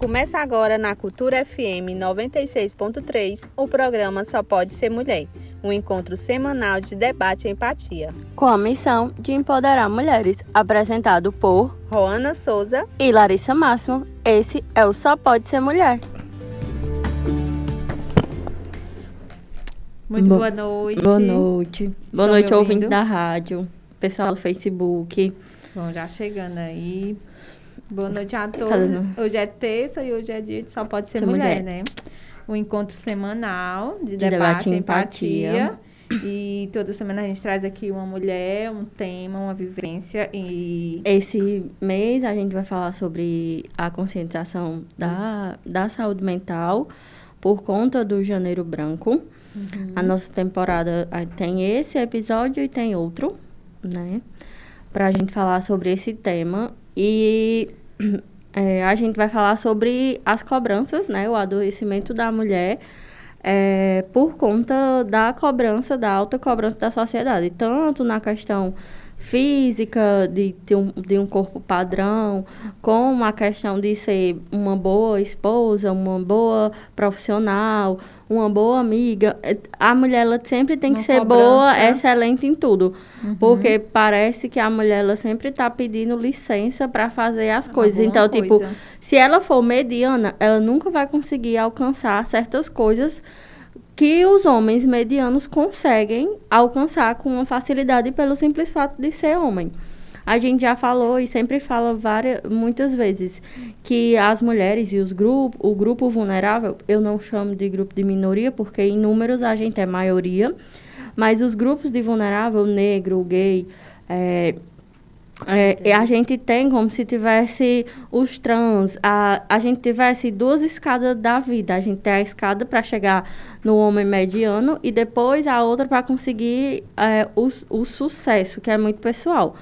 Começa agora na Cultura FM 96.3 o programa Só Pode Ser Mulher, um encontro semanal de debate e empatia. Com a missão de empoderar mulheres, apresentado por Roana Souza e Larissa Máximo, esse é o Só Pode Ser Mulher. Muito Bo boa noite. Boa noite. Boa noite, ouvinte da rádio, pessoal do Facebook. Bom, já chegando aí. Boa noite a todos. Hoje é terça e hoje é dia de Só Pode Ser, Ser mulher, mulher, né? Um encontro semanal de, de debate, e empatia. empatia. E toda semana a gente traz aqui uma mulher, um tema, uma vivência e... Esse mês a gente vai falar sobre a conscientização da, da saúde mental por conta do Janeiro Branco. Uhum. A nossa temporada tem esse episódio e tem outro, né? Pra gente falar sobre esse tema. E é, a gente vai falar sobre as cobranças, né? O adoecimento da mulher é, por conta da cobrança, da alta cobrança da sociedade. Tanto na questão física, de ter um, de um corpo padrão, como a questão de ser uma boa esposa, uma boa profissional, uma boa amiga. É, a mulher ela sempre tem que uma ser cobrança. boa, excelente em tudo. Uhum. Porque parece que a mulher ela sempre está pedindo licença para fazer as coisas. Então, tipo, coisa. tipo, se ela for mediana, ela nunca vai conseguir alcançar certas coisas que os homens medianos conseguem alcançar com uma facilidade pelo simples fato de ser homem. A gente já falou e sempre fala várias, muitas vezes que as mulheres e os grupos, o grupo vulnerável, eu não chamo de grupo de minoria porque em números a gente é maioria, mas os grupos de vulnerável, negro, gay, é, é, a gente tem como se tivesse os trans, a, a gente tivesse duas escadas da vida. A gente tem a escada para chegar no homem mediano e depois a outra para conseguir é, o, o sucesso, que é muito pessoal.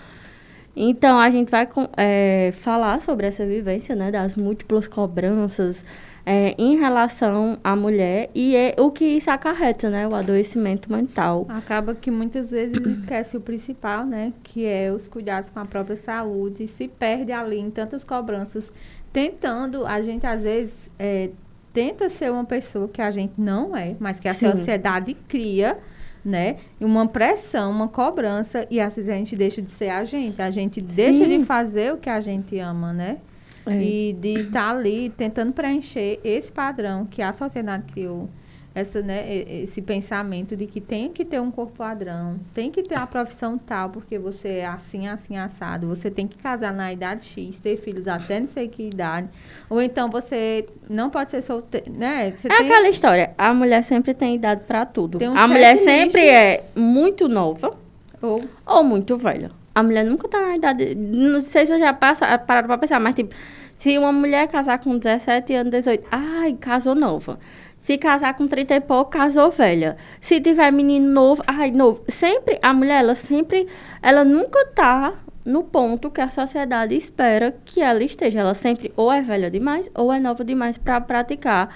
Então, a gente vai é, falar sobre essa vivência, né, das múltiplas cobranças, é, em relação à mulher e é o que isso acarreta, né? O adoecimento mental. Acaba que muitas vezes esquece o principal, né? Que é os cuidados com a própria saúde e se perde ali em tantas cobranças, tentando, a gente às vezes é, tenta ser uma pessoa que a gente não é, mas que a Sim. sociedade cria né? Uma pressão, uma cobrança, e assim a gente deixa de ser a gente. A gente Sim. deixa de fazer o que a gente ama, né? É. E de estar tá ali tentando preencher esse padrão que a sociedade criou. Essa, né, esse pensamento de que tem que ter um corpo padrão, tem que ter a profissão tal, porque você é assim, assim, assado. Você tem que casar na idade X, ter filhos até não sei que idade. Ou então você não pode ser solteiro, né? Você é tem... aquela história, a mulher sempre tem idade para tudo. Um a mulher sempre é muito nova ou... ou muito velha. A mulher nunca tá na idade. Não sei se eu já passa, pararam pra pensar, mas tipo, se uma mulher casar com 17 anos, 18, ai, casou nova. Se casar com 30 e pouco, casou velha. Se tiver menino novo, ai, novo. Sempre, a mulher, ela sempre, ela nunca tá no ponto que a sociedade espera que ela esteja. Ela sempre ou é velha demais ou é nova demais para praticar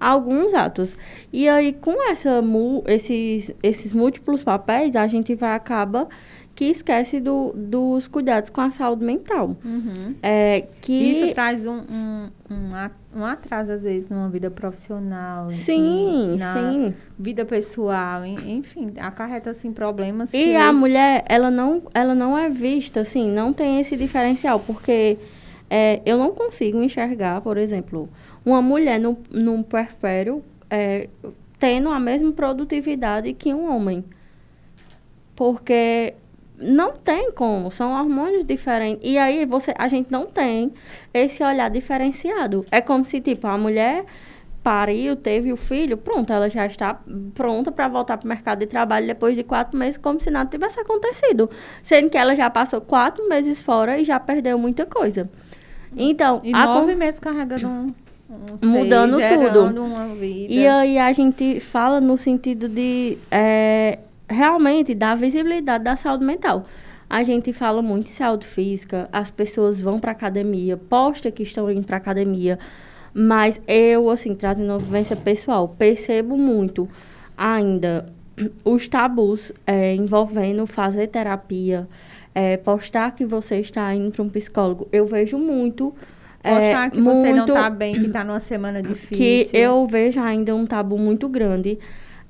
alguns atos. E aí, com essa, esses, esses múltiplos papéis, a gente vai acaba que esquece do, dos cuidados com a saúde mental. Uhum. É, que Isso traz um, um, um, atraso, às vezes, numa vida profissional. Sim, na sim. vida pessoal, enfim, acarreta, assim, problemas E que... a mulher, ela não, ela não é vista, assim, não tem esse diferencial, porque é, eu não consigo enxergar, por exemplo, uma mulher no, num puerpério é, tendo a mesma produtividade que um homem. Porque não tem como, são hormônios diferentes. E aí você, a gente não tem esse olhar diferenciado. É como se, tipo, a mulher pariu, teve o filho, pronto, ela já está pronta para voltar para o mercado de trabalho depois de quatro meses, como se nada tivesse acontecido. Sendo que ela já passou quatro meses fora e já perdeu muita coisa. Então, e nove com... meses carregando um. Um mudando tudo. E aí a gente fala no sentido de é, realmente dá visibilidade da saúde mental. A gente fala muito em saúde física, as pessoas vão para academia, posta que estão indo para academia, mas eu, assim, trazendo uma vivência pessoal, percebo muito ainda os tabus é, envolvendo fazer terapia, é, postar que você está indo para um psicólogo. Eu vejo muito Mostrar é, que você não muito- tá bem, que tá numa semana difícil. que eu vejo ainda um tabu muito grande.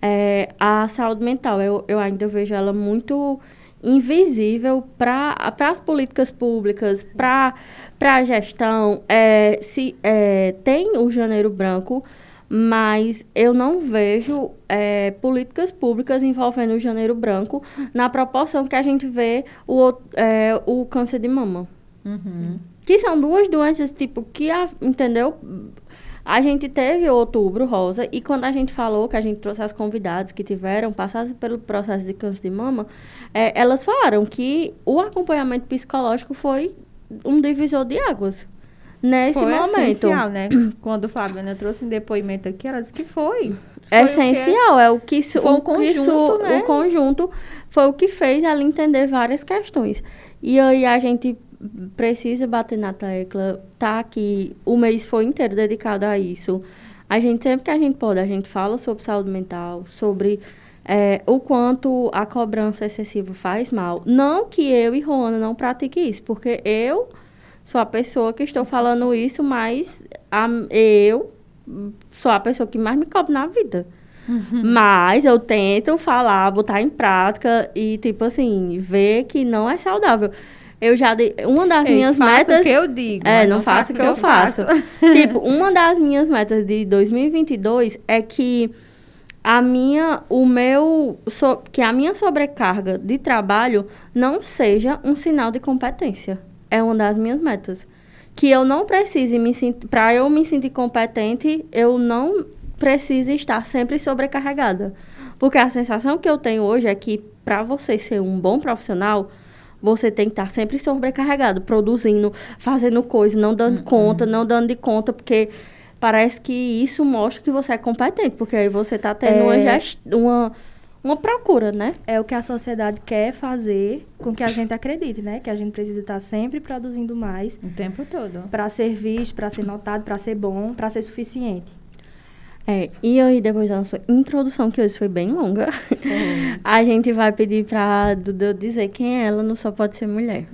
É, a saúde mental, eu, eu ainda vejo ela muito invisível para as políticas públicas, para a gestão. É, se, é, tem o janeiro branco, mas eu não vejo é, políticas públicas envolvendo o janeiro branco na proporção que a gente vê o, é, o câncer de mama. Uhum. Que são duas doenças, tipo, que, a, entendeu? A gente teve outubro rosa e quando a gente falou que a gente trouxe as convidadas que tiveram, passaram pelo processo de câncer de mama, é, elas falaram que o acompanhamento psicológico foi um divisor de águas nesse foi momento. essencial, né? Quando Fabiana trouxe um depoimento aqui, ela disse que foi. Foi o que- essencial, é o que, Foi o, su- conjunto, né? o conjunto foi o que fez ela entender várias questões. E aí a gente precisa bater na tecla, tá aqui, o mês foi inteiro dedicado a isso. A gente, sempre que a gente pode, a gente fala sobre saúde mental, sobre é, o quanto a cobrança excessiva faz mal. Não que eu e Rona não pratique isso, porque eu sou a pessoa que estou falando isso, mas a- eu sou a pessoa que mais me cobra na vida. Uhum. Mas eu tento falar, botar em prática e, tipo assim, ver que não é saudável. Eu já dei. Uma das Ei, minhas metas. o que eu digo. É, mas não, faço o que eu faço. tipo, uma das minhas metas de 2022 é que a minha, o meu, so- que a minha sobrecarga de trabalho não seja um sinal de competência. É uma das minhas metas. Que eu não precise me para eu me sentir competente, eu não preciso estar sempre sobrecarregada. Porque a sensação que eu tenho hoje é que para você ser um bom profissional, você tem que estar sempre sobrecarregado, produzindo, fazendo coisa, não dando conta, não dando de conta, porque parece que isso mostra que você é competente, porque aí você está tendo uma, É. gest... uma, uma procura, né? É o que a sociedade quer fazer com que a gente acredite, né? Que a gente precisa estar sempre produzindo mais O tempo todo. para ser visto, para ser notado, para ser bom, para ser suficiente. É, e aí, depois da nossa introdução, que hoje foi bem longa, a gente vai pedir pra Duda dizer quem é ela no Só Pode Ser Mulher.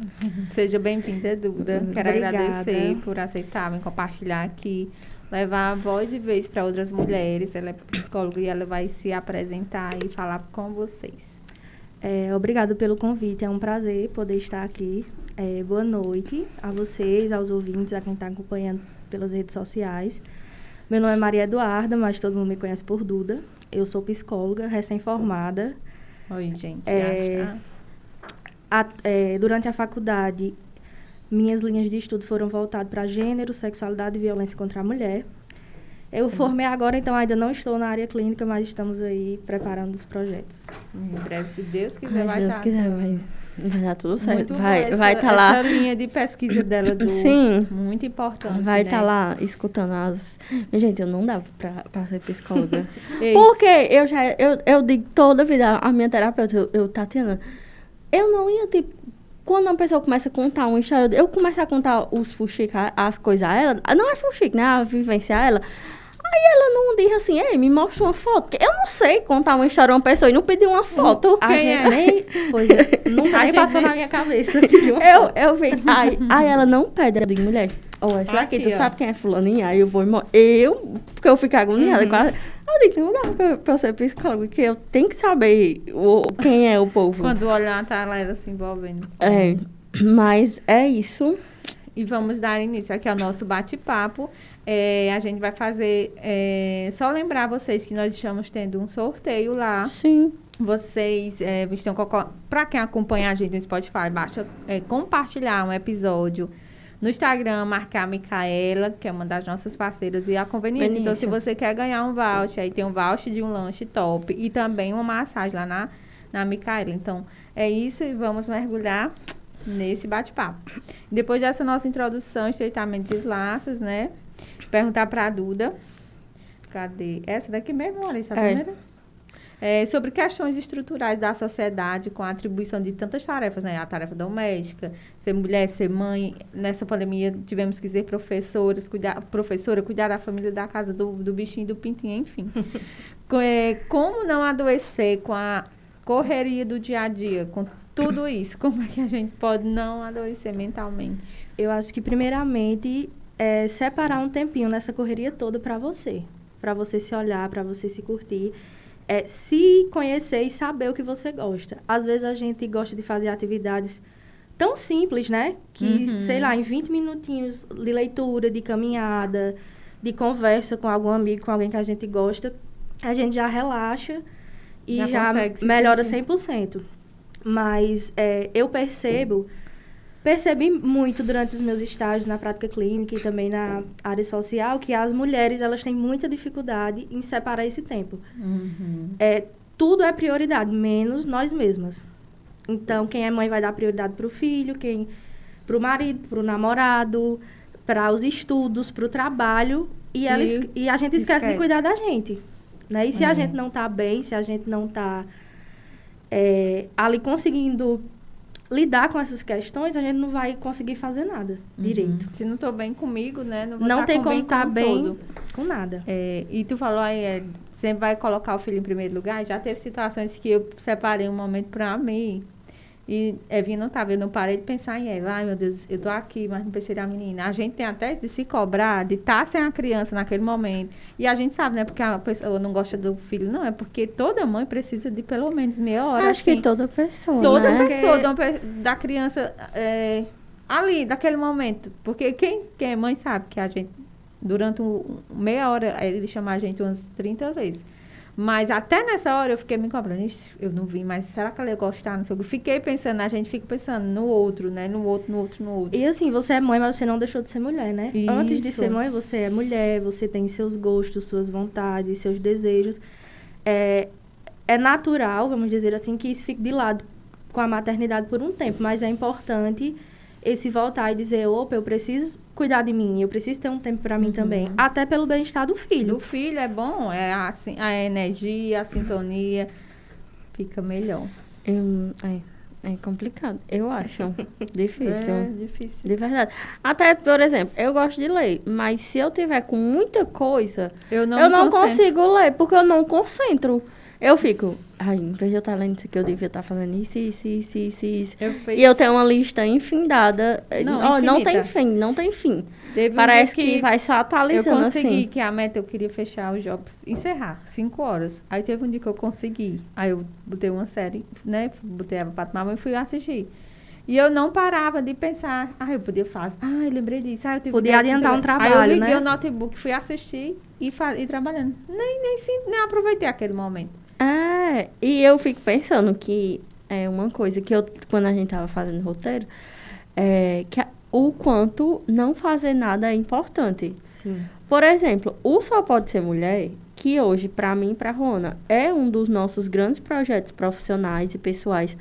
Seja bem-vinda, Duda. Quero Obrigada. agradecer por aceitar me compartilhar aqui, levar a voz e vez para outras mulheres. Ela é psicóloga e ela vai se apresentar e falar com vocês. É, obrigado pelo convite, é um prazer poder estar aqui. É, boa noite a vocês, aos ouvintes, a quem está acompanhando pelas redes sociais. Meu nome é Maria Eduarda, mas todo mundo me conhece por Duda. Eu sou psicóloga, recém-formada. Oi, gente. É. A- é, durante a faculdade, minhas linhas de estudo foram voltadas para gênero, sexualidade e violência contra a mulher. Eu formei agora, então ainda não estou na área clínica, mas estamos aí preparando os projetos. Em breve, se Deus quiser, Mas vai Deus estar. quiser, vai, vai dar tudo certo. Muito vai boa vai essa, estar lá. Essa linha de pesquisa dela do Sim. muito importante. Vai né? estar lá escutando as. Gente, eu não dava pra, pra ser psicóloga. Porque eu já. Eu, eu digo toda vida, a minha terapeuta, eu, eu, Tatiana, eu não ia, tipo. Quando uma pessoa começa a contar uma história, eu começo a contar os fuxiques, as coisas a ela. Não é fuxique, né? A vivência a ela. Aí ela não diz assim, me mostra uma foto. Porque eu não sei contar uma história a uma pessoa e não pedir uma foto. A gente é? nem. Pois é, nunca A nem passou na minha cabeça. Eu, eu vi. Aí, aí ela não pede, ela diz, mulher, essa daqui, Aqui, tu ó. sabe quem é fulaninha? Aí eu vou, mo- eu, porque eu fico agoniada Uhum. com ela. Eu digo, não dá pra, pra eu ser psicóloga, porque eu tenho que saber o, quem é o povo. Quando olhar, tá lá ela se envolvendo. É, mas é isso. E vamos dar início aqui ao nosso bate-papo. É, a gente vai fazer. é, só lembrar vocês que nós estamos tendo um sorteio lá. Sim. Vocês é, estão. Para quem acompanha a gente no Spotify, basta é, compartilhar um episódio. No Instagram, marcar a Micaela, que é uma das nossas parceiras, e a conveniência. Então, se você quer ganhar um voucher, aí tem um voucher de um lanche top e também uma massagem lá na, na Micaela. Então, é isso e vamos mergulhar nesse bate-papo. Depois dessa nossa introdução, estreitamento de laços, né? Perguntar para a Duda. Cadê? Essa daqui mesmo, Larissa? A É. primeira? É, sobre questões estruturais da sociedade com a atribuição de tantas tarefas, né? A tarefa doméstica, ser mulher, ser mãe. Nessa pandemia tivemos que ser professoras, cuidar, professora, cuidar da família, da casa, do, do bichinho, do pintinho, enfim. É, como não adoecer com a correria do dia a dia, com tudo isso? Como é que a gente pode não adoecer mentalmente? Eu acho que, primeiramente, é separar um tempinho nessa correria toda para você, para você se olhar, para você se curtir, é se conhecer e saber o que você gosta. Às vezes a gente gosta de fazer atividades tão simples, né? Que, Uhum. sei lá, em 20 minutinhos de leitura, de caminhada, de conversa com algum amigo, com alguém que a gente gosta, a gente já relaxa e Já já, melhora sentir. 100%. Mas é, eu percebo, percebi muito durante os meus estágios na prática clínica e também na área social que as mulheres elas têm muita dificuldade em separar esse tempo. Uhum. É, tudo é prioridade, menos nós mesmas. Então, quem é mãe vai dar prioridade para o filho, quem para o marido, para o namorado, para os estudos, para o trabalho, e, ela E e a gente esquece, de esquece. cuidar da gente. Né? E se É. a gente não está bem, se a gente não está ali conseguindo lidar com essas questões, a gente não vai conseguir fazer nada direito. Se não tô bem comigo, né? Não, vou Não tá tem com como bem estar com bem todo. com nada. É, e tu falou aí, é, sempre vai colocar o filho em primeiro lugar. Já teve situações que eu separei um momento pra mim. E Evinha não tava, eu não parei de pensar em Eva. Ai, meu Deus, eu tô aqui, mas não pensei na menina. A gente tem até de se cobrar, de estar sem a criança naquele momento. E a gente sabe, né? Porque a pessoa não gosta do filho, não. É porque toda mãe precisa de pelo menos meia hora. Acho assim. que toda pessoa, Toda né? pessoa pe- da criança é, ali, daquele momento. Porque quem, quem é mãe sabe que a gente, durante um, meia hora, ele chama a gente umas 30 vezes. Mas até nessa hora eu fiquei me cobrando. "Ixi, Eu não vi, mas será que ela ia gostar? Não sei o que. Fiquei pensando, a gente fica pensando no outro, né? No outro, no outro, no outro. E assim, você é mãe, mas você não deixou de ser mulher, né? Antes de Isso. ser mãe, você é mulher, você tem seus gostos, suas vontades, seus desejos. É, é natural, vamos dizer assim, que isso fique de lado com a maternidade por um tempo, mas é importante esse voltar e dizer, opa, eu preciso cuidar de mim, eu preciso ter um tempo para mim também, até pelo bem-estar do filho. Do filho é bom, é a, assim, a energia, a sintonia. Fica melhor. Eu- é, é complicado, eu acho. Difícil. É difícil. De verdade. Até, por exemplo, eu gosto de ler, mas se eu tiver com muita coisa, Eu não, eu não concentro. consigo ler, porque eu não concentro. Eu fico, ai, em vez de eu estar lendo isso aqui, eu devia estar fazendo isso, isso, isso, isso, isso. Eu E eu tenho uma lista infindada. Não, Ó, não tem fim, não tem fim. Parece dia que, vai se Eu atualizando consegui, assim. que a meta eu queria fechar os jobs, encerrar, cinco horas. Aí teve um dia que eu consegui. Aí eu botei uma série, né? Botei ela pra tomar e fui assistir. E eu não parava de pensar, ah, eu podia fazer. Ah, eu lembrei disso. Ah, eu tive Podia adiantar um trabalho, Aí eu liguei né? o notebook, fui assistir e, e trabalhando. Nem, nem, nem aproveitei aquele momento. É, e eu fico pensando que é uma coisa que eu, quando a gente tava fazendo roteiro, é que a- o quanto não fazer nada é importante. Sim. Por exemplo, o Só Pode Ser Mulher, que hoje, para mim e para Rona, é um dos nossos grandes projetos profissionais e pessoais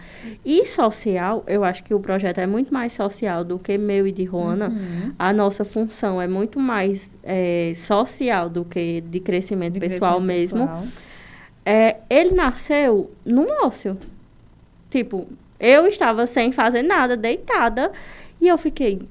e social, eu acho que o projeto é muito mais social do que meu e de Rona. Uhum. A nossa função é muito mais é, social do que de crescimento De pessoal crescimento mesmo. pessoal. É, ele nasceu num ócio. Tipo, eu estava sem fazer nada, deitada, e eu fiquei,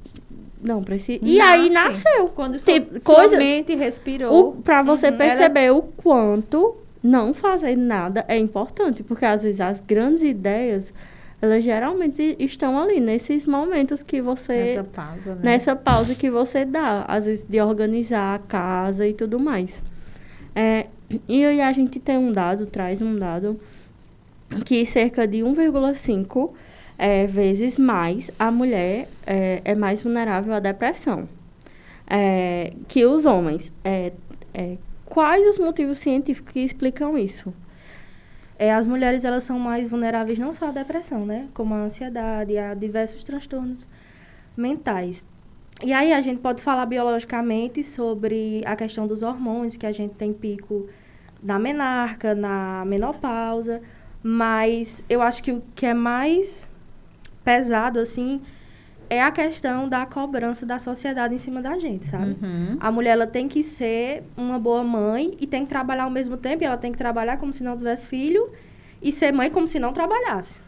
não preciso. E aí Nasce. nasceu. Quando sua, Tipo, sua coisa- mente respirou. O, pra você Uhum. perceber o quanto não fazer nada é importante, porque às vezes as grandes ideias, elas geralmente estão ali, nesses momentos que você. Nessa pausa, né? nessa pausa que você dá, às vezes de organizar a casa e tudo mais. É, e aí a gente tem um dado, traz um dado, que cerca de 1,5 é, vezes mais a mulher é, é mais vulnerável à depressão é, que os homens. É, é, quais os motivos científicos que explicam isso? É, as mulheres elas são mais vulneráveis não só à depressão, né? Como à ansiedade, a diversos transtornos mentais. E aí a gente pode falar biologicamente sobre a questão dos hormônios, que a gente tem pico na menarca, na menopausa, mas eu acho que o que é mais pesado, assim, é a questão da cobrança da sociedade em cima da gente, sabe? Uhum. A mulher ela tem que ser uma boa mãe e tem que trabalhar ao mesmo tempo. E ela tem que trabalhar como se não tivesse filho e ser mãe como se não trabalhasse.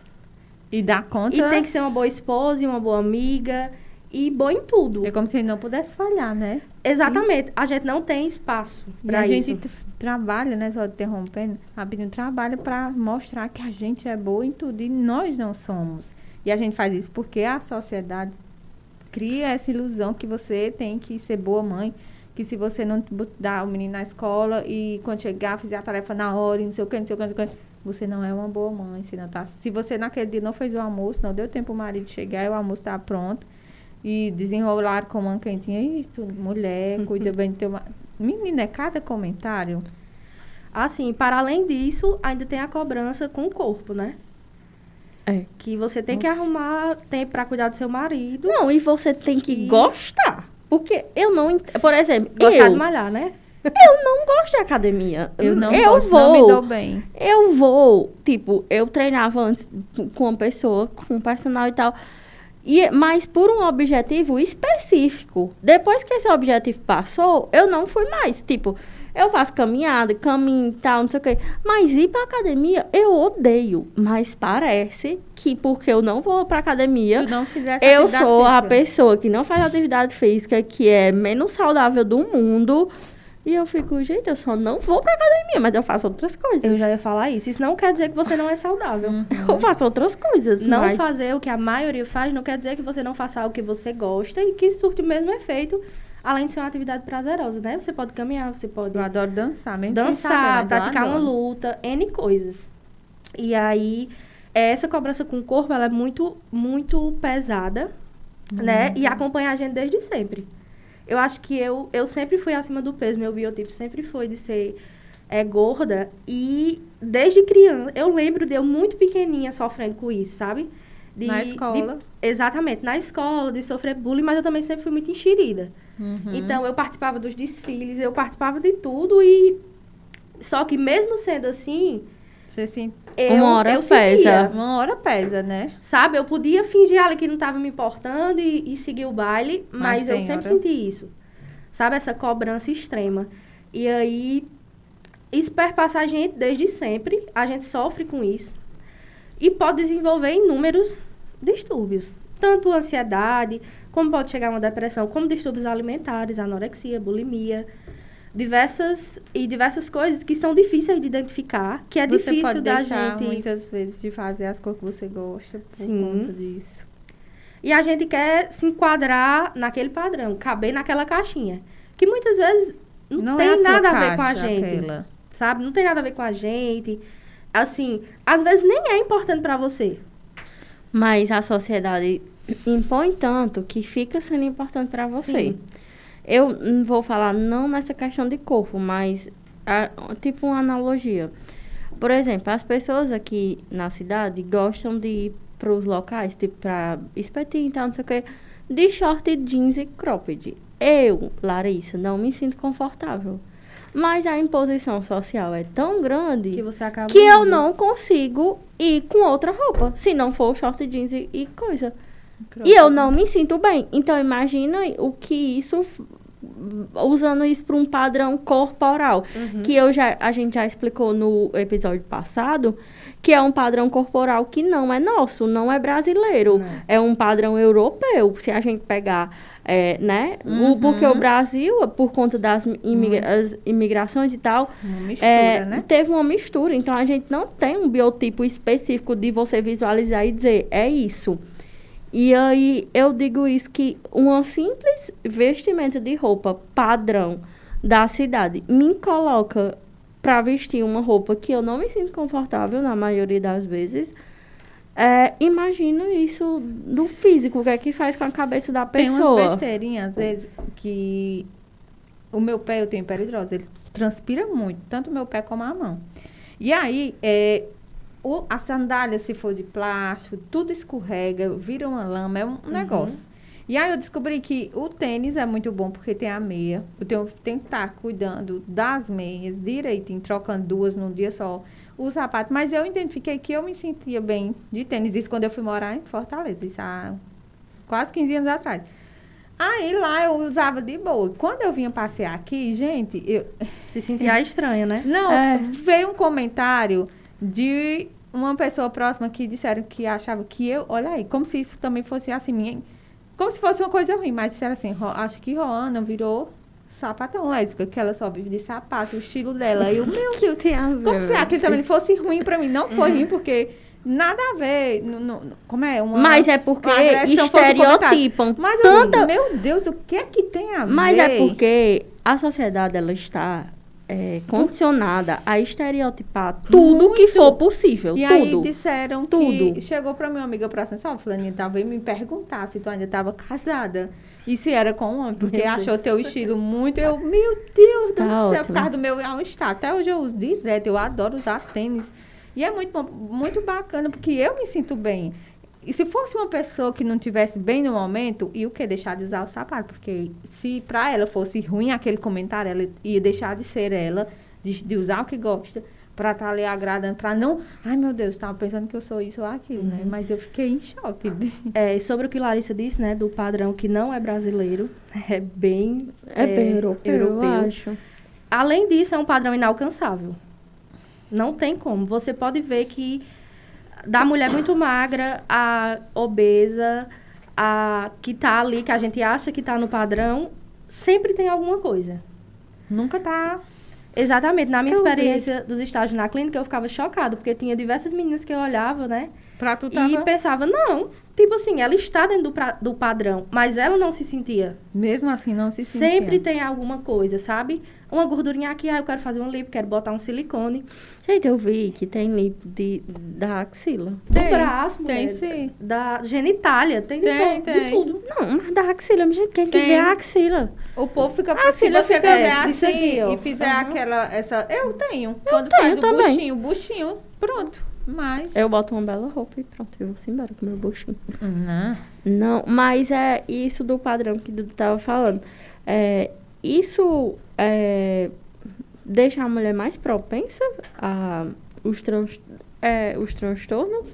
E dar conta. E tem que ser uma boa esposa e uma boa amiga e boa em tudo. É como se não pudesse falhar, né? Exatamente. A gente não tem espaço para a isso. gente t- trabalha, né? Só interrompendo, rapidinho, trabalha para mostrar que a gente é boa em tudo e nós não somos. E a gente faz isso porque a sociedade cria essa ilusão que você tem que ser boa mãe, que se você não dar o menino na escola e quando chegar fizer a tarefa na hora, e não sei o que, não sei o que, não sei o que, você não é uma boa mãe, se não tá, se você naquele dia não fez o almoço, não deu tempo o marido chegar e o almoço tá pronto e desenrolar com uma quentinha, isso, mulher, cuida bem do teu marido. Menina, é cada comentário. Assim, para além disso, ainda tem a cobrança com o corpo, né? É. Que você tem que arrumar tempo para cuidar do seu marido. Não, e você tem que E- gostar. Porque eu não. ent- Por exemplo, Gostar eu, de malhar, né? eu não gosto de academia. Eu não eu gosto, vou. não me dou bem. Eu vou, tipo, eu treinava antes com uma pessoa, com um personal e tal. E, mas por um objetivo específico. Depois que esse objetivo passou, eu não fui mais. Tipo, eu faço caminhada, caminho e tal, não sei o quê. Mas ir pra academia, eu odeio. Mas parece que porque eu não vou pra academia, eu sou a física. pessoa que não faz atividade física, que é menos saudável do mundo. E eu fico, gente, eu só não vou pra academia, mas eu faço outras coisas. Eu já ia falar isso. Isso não quer dizer que você não é saudável. Eu faço outras coisas. Não mas... fazer o que a maioria faz não quer dizer que você não faça algo que você gosta e que surte o mesmo efeito, além de ser uma atividade prazerosa, né? Você pode caminhar, você pode Eu adoro dançar, mesmo saber, dançar, praticar uma luta, N coisas. E aí, essa cobrança com o corpo, ela é muito, muito pesada, né? Uhum. E acompanha a gente desde sempre. Eu acho que eu, eu sempre fui acima do peso, meu biotipo sempre foi de ser é, gorda. E desde criança, eu lembro de eu muito pequenininha sofrendo com isso, sabe? De- Na de- escola. exatamente, na escola, de sofrer bullying, mas eu também sempre fui muito enxerida. Uhum. Então, eu participava dos desfiles, eu participava de tudo e... Só que mesmo sendo assim, Você sim, eu, Uma hora eu pesa. uma hora pesa, né? sabe? Eu podia fingir ali que não estava me importando e, e seguir o baile, Mas mas, eu sempre hora- senti isso. Sabe? Essa cobrança extrema. E aí, isso perpassa a gente desde sempre. A gente sofre com isso. E pode desenvolver inúmeros distúrbios. Tanto ansiedade, como pode chegar a uma depressão, como distúrbios alimentares, anorexia, bulimia. Diversas e diversas coisas que são difíceis de identificar, que é você difícil pode da gente muitas vezes de fazer as coisas que você gosta por Sim. conta disso. E a gente quer se enquadrar naquele padrão, caber naquela caixinha. Que muitas vezes não, é a tem sua nada a ver com a gente. aquela. Sabe? Não tem nada a ver com a gente. Assim, às vezes nem é importante pra você. Mas a sociedade impõe tanto que fica sendo importante para você. Sim. Eu não vou falar não nessa questão de corpo, mas a- tipo uma analogia. Por exemplo, as pessoas aqui na cidade gostam de ir para os locais, tipo para espetinho e tal, não sei o quê, de short, jeans e cropped. Eu, Larissa, não me sinto confortável. Mas a imposição social é tão grande Que você acaba. que eu não consigo ir com outra roupa, se não for short jeans e, e coisa. E eu não me sinto bem. Então imagina o que isso usando isso para um padrão corporal, Uhum. que eu já a gente já explicou no episódio passado, que é um padrão corporal que não é nosso, não é brasileiro, Não. é um padrão europeu. Se a gente pegar, é, né? o- Uhum. porque o Brasil, por conta das imigra- as imigrações e tal, mistura, é, né? Teve uma mistura, então a gente não tem um biotipo específico de você visualizar e dizer, é isso. E aí eu digo isso que uma simples vestimenta de roupa padrão da cidade me coloca para vestir uma roupa que eu não me sinto confortável na maioria das vezes. É, imagina isso do físico, o que é que faz com a cabeça da Tem umas pessoa. besteirinhas, às vezes, que o meu pé, eu tenho peridrose, ele transpira muito, tanto o meu pé como a mão. E aí, é, o- a sandália, se for de plástico, tudo escorrega, vira uma lama, é um negócio. E aí eu descobri que o tênis é muito bom porque tem a meia. Eu tenho, tenho que estar cuidando das meias direitinho, trocando duas num dia só. O sapato, mas eu identifiquei que eu me sentia bem de tênis. Isso quando eu fui morar em Fortaleza, isso há quase 15 anos atrás. Aí lá eu usava de boa. Quando eu vinha passear aqui, gente, eu, Se sentia estranha, né? não, É. veio um comentário de uma pessoa próxima que disseram que achava que eu, olha aí, como se isso também fosse assim, minha, como se fosse uma coisa ruim, mas disseram assim, "Ro- acho que Roana virou sapatão lésbica, que ela só vive de sapato, o estilo dela. E eu, meu Deus, como se aquilo também fosse ruim pra mim. Não foi ruim, porque nada a ver. No, no, como é? Uma, Mas é porque estereotipam Mas tanta... eu, meu Deus, o que é que tem a ver? Mas é porque a sociedade, ela está é, condicionada a estereotipar tudo que Muito. for possível. E aí tudo. disseram Tudo. que chegou pra minha amiga próxima, só fulaninha tava veio me perguntar se tu ainda tava casada. E se era com um homem, porque Meu achou Deus. teu estilo muito. Eu, meu Deus do Tá céu, por ótimo. causa do meu all-star. Até hoje eu uso direto, eu adoro usar tênis. E é muito, muito bacana, porque eu me sinto bem. E se fosse uma pessoa que não tivesse bem no momento, ia o quê? Deixar de usar o sapato. Porque se pra ela fosse ruim aquele comentário, ela ia deixar de ser ela, de, de usar o que gosta, pra estar ali agradando, pra não. Ai, meu Deus, tava pensando que eu sou isso ou aquilo, né? Mas eu fiquei em choque. É, e sobre o que Larissa disse, né, do padrão que não é brasileiro, é bem É bem europeu, eu acho. Além disso, é um padrão inalcançável. Não tem como. Você pode ver que da mulher muito magra, a obesa, a que tá ali, que a gente acha que tá no padrão, sempre tem alguma coisa. Nunca tá. Exatamente. Na minha Eu experiência dos estágios na clínica, eu ficava chocada, porque tinha diversas meninas que eu olhava, né? Pra tu E tava. pensava, não, tipo assim, ela está dentro do, pra- do padrão, mas ela não se sentia. Mesmo assim, não se sentia. Sempre tem alguma coisa, sabe? Uma gordurinha aqui, ah, eu quero fazer um lip, quero botar um silicone. Gente, eu vi que tem lipo de, da axila. Do Tem, braço, tem mulher, sim. Da genitália, tem de, Tem, to- de tem. tudo. Não, mas da axila, gente, quem que Tem. vê a axila? O povo fica. Ah, se filha, você fizer é, assim aqui, e fizer Aham. aquela. Essa, eu tenho. Quando tenho faz o também. buchinho, o buchinho, pronto. Mas. Eu boto uma bela roupa e pronto, eu vou embora com meu buchinho. Não. Não, mas é isso do padrão que Dudu tava falando. É, isso é, deixa a mulher mais propensa a os, trans, é, os transtornos?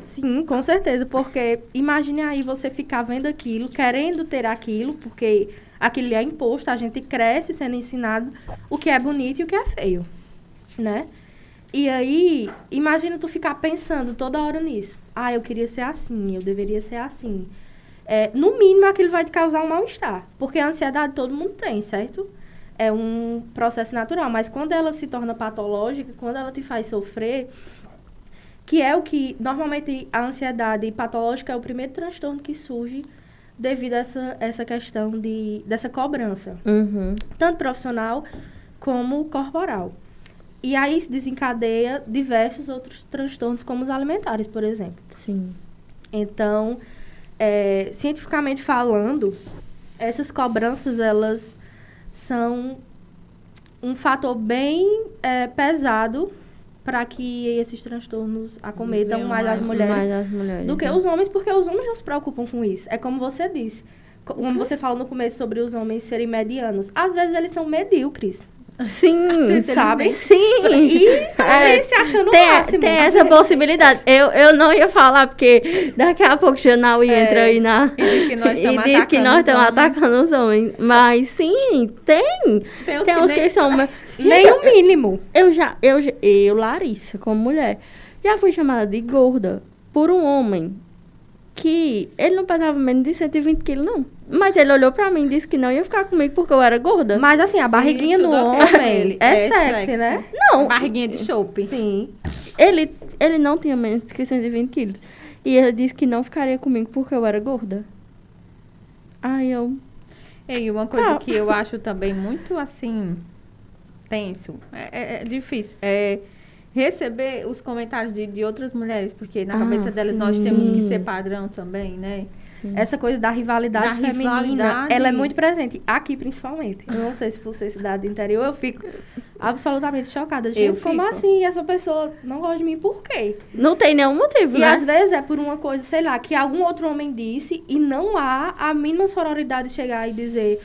Sim, com certeza, porque imagine aí você ficar vendo aquilo, querendo ter aquilo, porque aquilo é imposto, a gente cresce sendo ensinado o que é bonito e o que é feio, né? E aí, imagina tu ficar pensando toda hora nisso. Ah, eu queria ser assim, eu deveria ser assim. É, no mínimo, aquilo vai te causar um mal-estar, porque a ansiedade todo mundo tem, certo? É um processo natural, mas quando ela se torna patológica, quando ela te faz sofrer, que é o que normalmente a ansiedade patológica é o primeiro transtorno que surge devido a essa, essa questão de, dessa cobrança, Uhum. tanto profissional como corporal. E aí se desencadeia diversos outros transtornos, como os alimentares, por exemplo. Sim. Então, é, cientificamente falando, essas cobranças, elas são um fator bem é, pesado para que esses transtornos acometam Venham mais as mais- mulheres Mais as mulheres. do que né? os homens, porque os homens não se preocupam com isso. É como você disse. Co- Como você falou no começo sobre os homens serem medianos. Às vezes eles são medíocres, Sim, sabe? Sim. E tá É, se achando tem, máximo. tem essa possibilidade. Eu, eu não ia falar, porque daqui a pouco o É, entra aí na. e diz que nós estamos atacando os homens. os. Mas sim, tem. Tem uns Tem que uns nem- que são. Nem o mínimo. Eu já, eu, eu, Larissa, como mulher, já fui chamada de gorda por um homem que ele não pesava menos de 120 quilos, não. Mas ele olhou pra mim e disse que não ia ficar comigo porque eu era gorda. Mas assim, a barriguinha no homem é, É sexy, sexy. né? não, Barriguinha de chope. Sim. ele, ele não tinha menos que 120 quilos. E ele disse que não ficaria comigo porque eu era gorda. Ai, eu. E uma coisa Tá. que eu acho também muito assim tenso, é, é- é difícil, é receber os comentários de, de outras mulheres, porque na Ah, cabeça delas nós temos que ser padrão também, né? Sim. Essa coisa da rivalidade Da feminina, rivalidade. ela é muito presente. Aqui, principalmente. Eu não sei se você é cidade interior, eu fico absolutamente chocada. Gente, Eu como fico. assim? Essa pessoa não gosta de mim, por quê? Não tem nenhum motivo, E né? às vezes é por uma coisa, sei lá, que algum outro homem disse e não há a mínima sororidade de chegar e dizer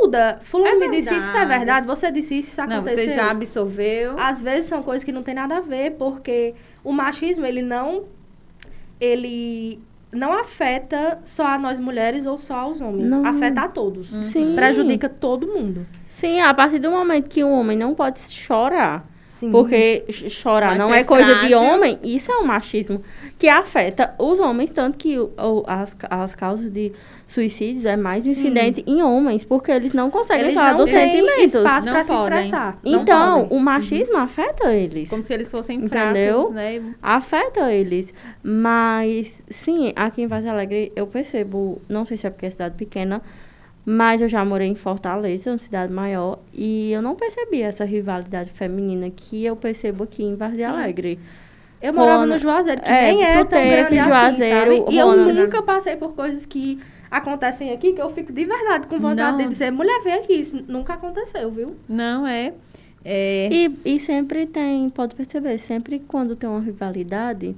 Duda, fulano É me disse isso, isso é verdade. você disse isso, isso Não, aconteceu. você já absorveu. Às vezes são coisas que não tem nada a ver, porque o machismo, ele não... Ele não afeta só a nós mulheres ou só aos homens. Não. Afeta a todos. Sim. Prejudica todo mundo. Sim, a partir do momento que um homem não pode chorar Sim. Porque ch- chorar Vai não ser é coisa de homem, isso é um machismo que afeta os homens, tanto que o- o- as, as causas de suicídios é mais incidente em homens, porque eles não conseguem Eles falar não dos têm sentimentos. espaço Não para se expressar. Então, o machismo afeta eles. Como se eles fossem Entendeu? né? Afeta eles. Mas, sim, aqui em Vaz Alegre eu percebo, não sei se é porque é cidade pequena, mas eu já morei em Fortaleza, uma cidade maior, e eu não percebi essa rivalidade feminina que eu percebo aqui em Sim. Alegre. Eu morava Juana- no Juazeiro, que É, nem é tão teve grande Juazeiro, assim, sabe? E eu nunca passei por coisas que acontecem aqui, que eu fico de verdade com vontade Não. de dizer, mulher, vem aqui. Isso nunca aconteceu, viu? Não é. é E, e sempre tem, pode perceber, sempre quando tem uma rivalidade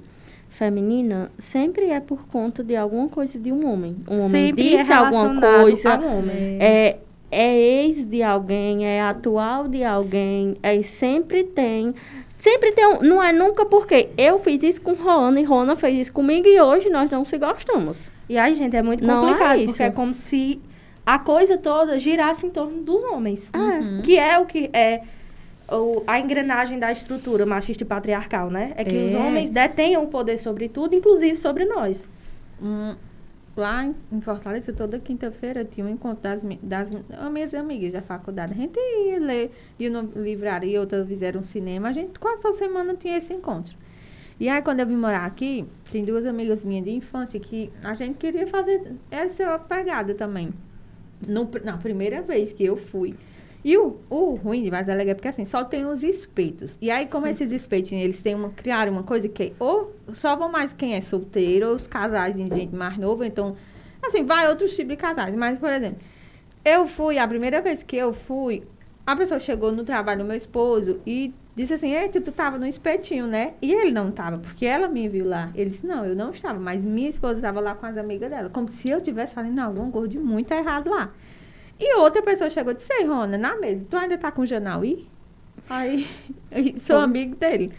feminina, sempre é por conta de alguma coisa de um homem. Um homem Sempre é disse alguma relacionado coisa. homem. é, é ex de alguém, é atual de alguém, é sempre tem. Sempre tem um, não é nunca porque eu fiz isso com Rona e Rona fez isso comigo e hoje nós não se gostamos. E aí, gente, é muito Não é complicado, isso. porque é como se a coisa toda girasse em torno dos homens. Uhum. Que é o que é o- a engrenagem da estrutura machista e patriarcal, né? É que os É. homens detenham o poder sobre tudo, inclusive sobre nós. um- lá em, em Fortaleza, toda quinta-feira tinha um encontro das, das mi- as minhas amigas da faculdade. A gente ia ler, ia no livraria, outras fizeram um cinema. A gente quase toda semana tinha esse encontro. E aí, quando eu vim morar aqui, tem duas amigas minhas de infância que a gente queria fazer essa pegada também. No, na primeira vez que eu fui. E o, o ruim de mais alegre é porque assim, só tem os espetos. E aí, como esses espetinhos, eles têm uma, criaram uma coisa que ou só vão mais quem é solteiro, ou os casais de gente mais nova, então, assim, vai outros tipos de casais. Mas, por exemplo, eu fui, a primeira vez que eu fui, a pessoa chegou no trabalho do meu esposo e disse assim, eita, tu tava no espetinho, né? E ele não tava, porque ela me viu lá. Ele disse, não, eu não estava, mas minha esposa estava lá com as amigas dela. Como se eu tivesse fazendo alguma coisa de muito errado lá. E outra pessoa chegou e disse, ei, Rona, na mesa, tu ainda tá com o Janauí? Aí, sou amigo dele.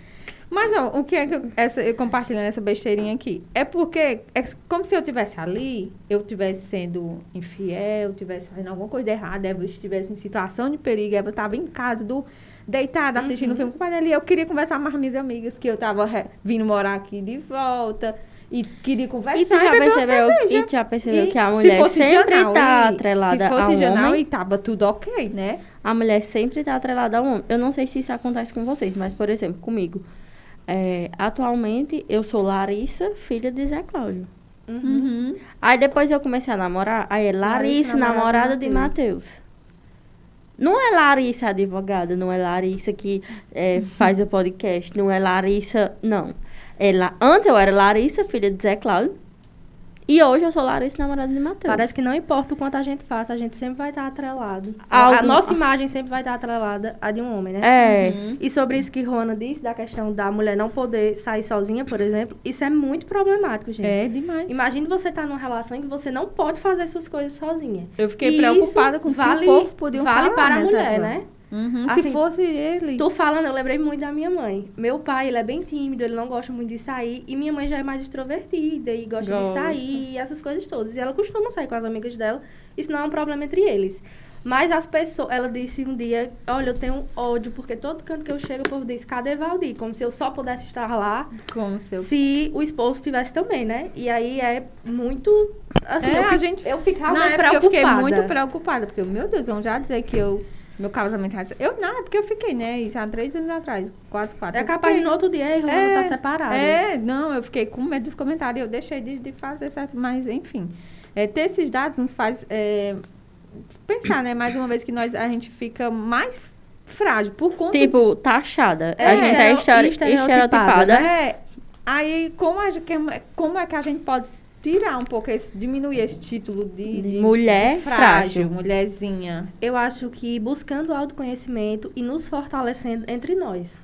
Mas ó, o que é que eu, essa, eu compartilhando essa besteirinha aqui? É porque é como se eu tivesse ali, eu tivesse sendo infiel, tivesse fazendo alguma coisa errada, Eva estivesse em situação de perigo, Eva estava em casa, do, deitada, assistindo um filme com o pai e eu queria conversar mais com minhas amigas, que eu tava re- vindo morar aqui de volta, e queria conversar E tu já uma percebeu, e já percebeu E que a se mulher fosse sempre tá atrelada Se a fosse um Janauí, homem? tava tudo ok, né? A mulher sempre tá atrelada a um homem. Eu não sei se isso acontece com vocês, mas, por exemplo, comigo. é, atualmente, eu sou Larissa, filha de Zé Cláudio. Uhum. Aí depois eu comecei a namorar, aí é Larissa, Larissa, namorada de Matheus. Não é Larissa advogada, não é Larissa que é, faz o podcast, não é Larissa, não. É La- Antes eu era Larissa, filha de Zé Cláudio, e hoje eu sou Larissa, namorada de Matheus. Parece que não importa o quanto a gente faça, a gente sempre vai estar atrelado. Algum- A nossa imagem sempre vai estar atrelada à de um homem, né? É, Uhum. E sobre isso que Rona disse, da questão da mulher não poder sair sozinha, por exemplo, isso é muito problemático, gente. É demais. Imagine você estar numa relação em que você não pode fazer suas coisas sozinha. Eu fiquei E preocupada com o vale, que o povo podia Vale falar para a nessa mulher, época. né? Uhum. Assim, Se fosse ele. Tô falando, eu lembrei muito da minha mãe. Meu pai, ele é bem tímido, ele não gosta muito de sair. E minha mãe já é mais extrovertida e gosta Gosta. de sair, e essas coisas todas. E ela costuma sair com as amigas dela. Isso não é um problema entre eles. Mas as pessoas, ela disse um dia, olha, eu tenho ódio, porque todo canto que eu chego, o povo diz, cadê Valdir? Como se eu só pudesse estar lá Como se eu... se o esposo tivesse também, né? E aí é muito. Assim, É, eu, a fico, gente- eu ficava Na preocupada. eu fiquei muito preocupada, porque, meu Deus, vão já dizer que eu... Meu casamento... Eu, não, é porque eu fiquei, né? Isso há três anos atrás, quase quatro. É capaz de no outro dia a Rona É, tá separada. É, não, eu fiquei com medo dos comentários, eu deixei de, de fazer certo, mas enfim. É, ter esses dados nos faz é, pensar, né? Mais uma vez que nós, a gente fica mais frágil por conta de tipo, taxada. É, a gente é estere- estereotipada, estereotipada. É, aí como, a gente, como é que a gente pode tirar um pouco esse, diminuir esse título de, De mulher frágil. mulherzinha. Eu acho que buscando autoconhecimento e nos fortalecendo entre nós,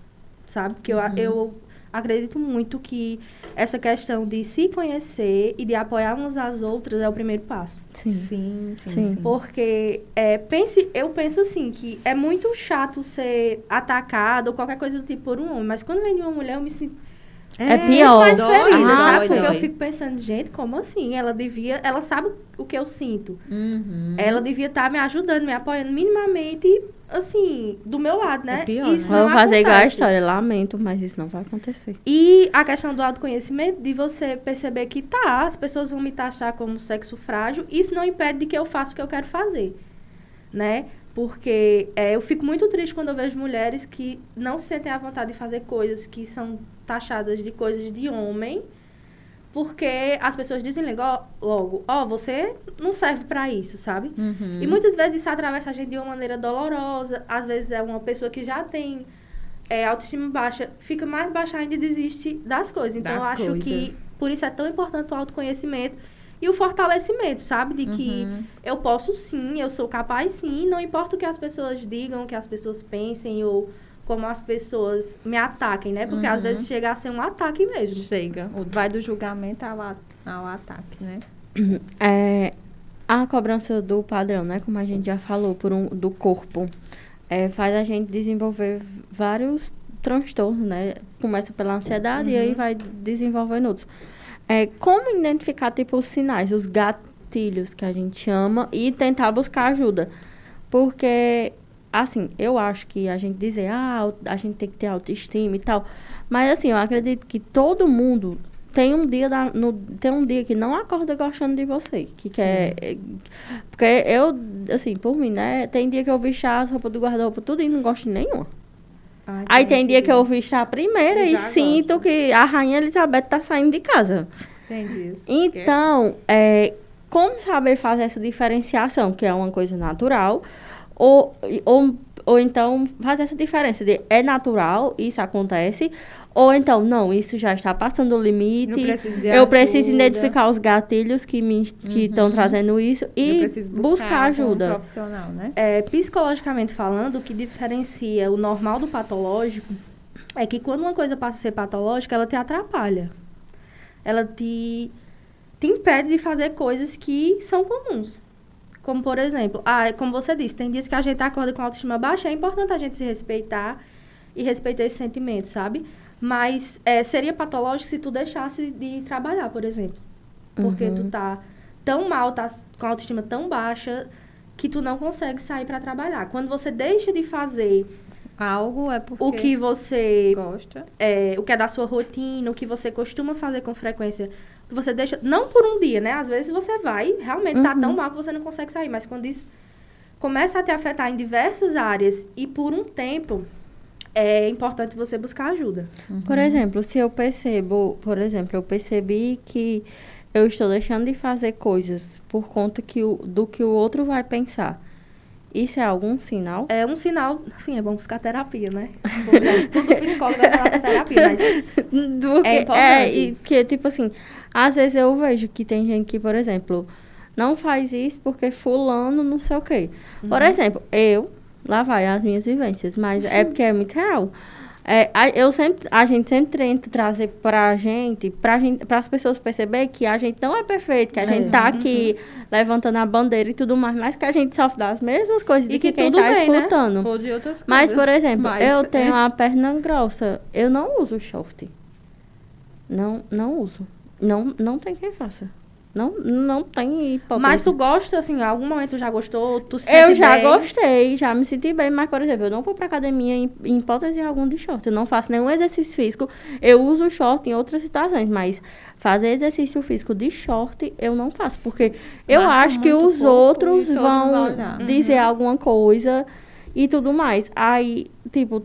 sabe? Porque eu, Uhum. eu acredito muito que essa questão de se conhecer e de apoiar umas às outras é o primeiro passo. Sim. Sim, sim, Sim. Porque é, pense, eu penso assim, que é muito chato ser atacado ou qualquer coisa do tipo por um homem, mas quando vem de uma mulher, eu me sinto. É, pior. mais ferida, Ah, sabe? dói, Porque eu dói. fico pensando, gente, como assim? Ela devia, ela sabe o que eu sinto. Uhum. Ela devia estar me ajudando, me apoiando minimamente, assim, do meu lado, né? É pior, Isso né? não Vou fazer igual a acontece. história. Lamento, mas isso não vai acontecer. E a questão do autoconhecimento, de você perceber que tá, as pessoas vão me taxar como sexo frágil, isso não impede de que eu faça o que eu quero fazer, né? Porque é, eu fico muito triste quando eu vejo mulheres que não se sentem à vontade de fazer coisas que são taxadas de coisas de homem, porque as pessoas dizem logo, logo, ó, você não serve pra isso, sabe? Uhum. E muitas vezes isso atravessa a gente de uma maneira dolorosa. Às vezes é uma pessoa que já tem é, autoestima baixa, fica mais baixa ainda e desiste das coisas. Então, Das eu acho coisas. que por isso é tão importante o autoconhecimento e o fortalecimento, sabe? De que Uhum. eu posso sim, eu sou capaz sim, não importa o que as pessoas digam, o que as pessoas pensem ou como as pessoas me ataquem, né? Porque às Uhum. vezes chega a ser um ataque mesmo. Chega. Vai do julgamento ao, a- ao ataque, né? É, a cobrança do padrão, né? Como a gente já falou, por um, do corpo, é, faz a gente desenvolver vários transtornos, né? Começa pela ansiedade e aí vai desenvolvendo outros. É, como identificar, tipo, os sinais, os gatilhos que a gente chama e tentar buscar ajuda. Porque, assim, eu acho que a gente dizer, ah, a gente tem que ter autoestima e tal. Mas, assim, eu acredito que todo mundo tem um dia da- no, tem um dia que não acorda gostando de você que quer é, porque eu assim por mim né tem dia que eu visto as roupas do guarda-roupa tudo e não gosto de nenhuma Ai, aí tem dia que eu visto a primeira e sinto gosto. que a rainha Elizabeth tá saindo de casa Entendi isso. então é, como saber fazer essa diferenciação que é uma coisa natural ou, ou, ou então fazer essa diferença de é natural isso acontece ou então não isso já está passando o limite Eu preciso eu preciso ajuda. identificar os gatilhos que me que estão Uhum. trazendo isso e buscar, um ajuda. profissional, né? É, psicologicamente falando, o que diferencia o normal do patológico é que quando uma coisa passa a ser patológica, ela te atrapalha. Ela te, te impede de fazer coisas que são comuns. Como, por exemplo, ah, como você disse, tem dias que a gente acorda com autoestima baixa, é importante a gente se respeitar e respeitar esse sentimento, sabe? Mas é, seria patológico se tu deixasse de trabalhar, por exemplo. Porque Uhum. tu tá tão mal, tá com a autoestima tão baixa, que tu não consegue sair para trabalhar. Quando você deixa de fazer Algo é porque o que você gosta. é, o que é da sua rotina, o que você costuma fazer com frequência, que você deixa, não por um dia, né? Às vezes você vai, realmente tá Uhum. tão mal que você não consegue sair, mas quando isso começa a te afetar em diversas áreas e por um tempo, é importante você buscar ajuda. Por exemplo, se eu percebo, por exemplo, eu percebi que eu estou deixando de fazer coisas por conta que o, do que o outro vai pensar. Isso é algum sinal? É um sinal, assim, é bom buscar terapia, né? Tudo psicólogo vai falar terapia, mas Do que, É é, importante. e que, tipo assim, às vezes eu vejo que tem gente que, por exemplo, não faz isso porque fulano não sei o quê. Por Uhum. exemplo, eu, lá vai as minhas vivências, mas é porque é muito real. É, a, eu sempre, a gente sempre tenta trazer pra gente, pra gente, as pessoas perceber que a gente não é perfeito, que a É. gente tá aqui levantando a bandeira e tudo mais, mas que a gente sofre das mesmas coisas E de que, que quem tá bem, né? escutando. Ou de outras coisas. Mas, por exemplo, Mas, eu é, tenho a perna grossa. Eu não uso short. Não, não uso. Não, não tem quem faça. Não, não tem hipótese. Mas tu gosta, assim, em algum momento já gostou? Tu se Eu já bem? gostei, já me senti bem, mas, por exemplo, eu não vou pra academia em, em hipótese alguma de short. Eu não faço nenhum exercício físico. Eu uso short em outras situações, mas fazer exercício físico de short eu não faço. Porque eu Marca acho que os corpo outros vão olhar. dizer alguma coisa e tudo mais. Aí, tipo,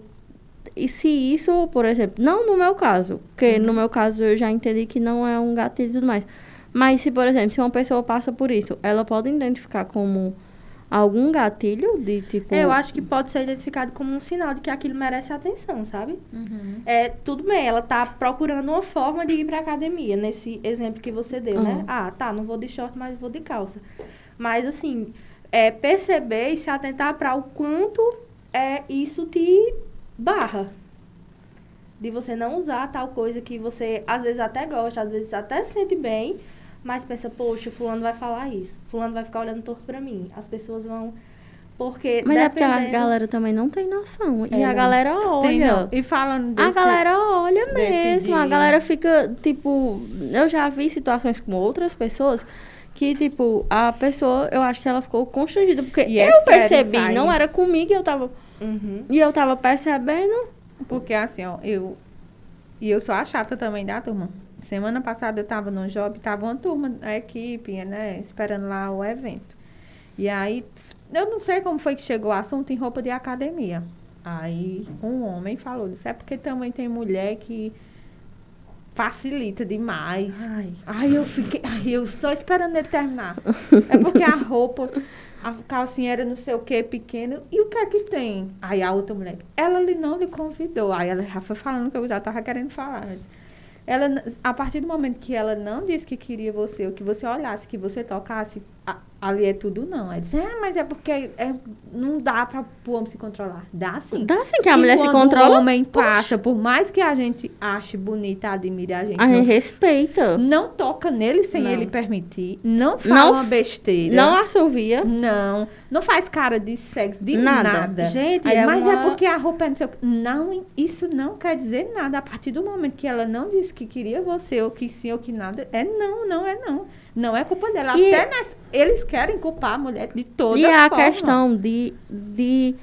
e se isso, por exemplo, não no meu caso, porque no meu caso eu já entendi que não é um gatilho e tudo mais. Mas se, por exemplo, se uma pessoa passa por isso, ela pode identificar como algum gatilho de tipo. Eu acho que pode ser identificado como um sinal de que aquilo merece atenção, sabe? Uhum. É, tudo bem, ela tá procurando uma forma de ir pra academia, nesse exemplo que você deu, né? Uhum. Ah, tá, não vou de short, mas vou de calça. Mas, assim, é perceber e se atentar para o quanto é, isso te barra. De você não usar tal coisa que você, às vezes, até gosta, às vezes até se sente bem, mas pensa, poxa, fulano vai falar isso. Fulano vai ficar olhando torto pra mim. As pessoas vão Porque Mas é porque a dependendo- galera também não tem noção. E É, a não. galera Tem, não. olha. E falando A desse... galera olha mesmo. A galera fica, tipo. Eu já vi situações com outras pessoas que, tipo, a pessoa, eu acho que ela ficou constrangida. Porque E é eu sério percebi, aí. não era comigo e eu tava. Uhum. E eu tava percebendo. Porque assim, ó, eu. E eu sou a chata também da turma. Semana passada eu tava no job, tava uma turma da equipe, né? Esperando lá o evento. E aí, eu não sei como foi que chegou o assunto em roupa de academia. Aí um homem falou, disse, é porque também tem mulher que facilita demais. Ai. Ai, eu fiquei. Ai, eu só esperando ele terminar. É porque a roupa, a calcinha era não sei o que, pequena. E o que é que tem? Aí a outra mulher, ela lhe não lhe convidou. Aí ela já foi falando que eu já tava querendo falar. mas Ela, a partir do momento que ela não disse que queria você, ou que você olhasse, que você tocasse, ali é tudo não. Aí disse, ah, mas é porque é, não dá para o homem se controlar. Dá sim. Dá assim que a E mulher se controla. o homem poxa, passa, por mais que a gente ache bonita, admire a gente, A não gente respeita. não toca nele sem Não. ele permitir. Não fala Não uma besteira. Não assovia. Não. Não faz cara de sexo, de Nada. nada. Gente, Aí, é mas uma- é porque a roupa é não sei o quê. Não, isso não quer dizer nada. A partir do momento que ela não disse que queria você, ou que sim, ou que nada, é não, não é não. Não é culpa dela. E- Até eles querem culpar a mulher de toda E a forma. questão de, de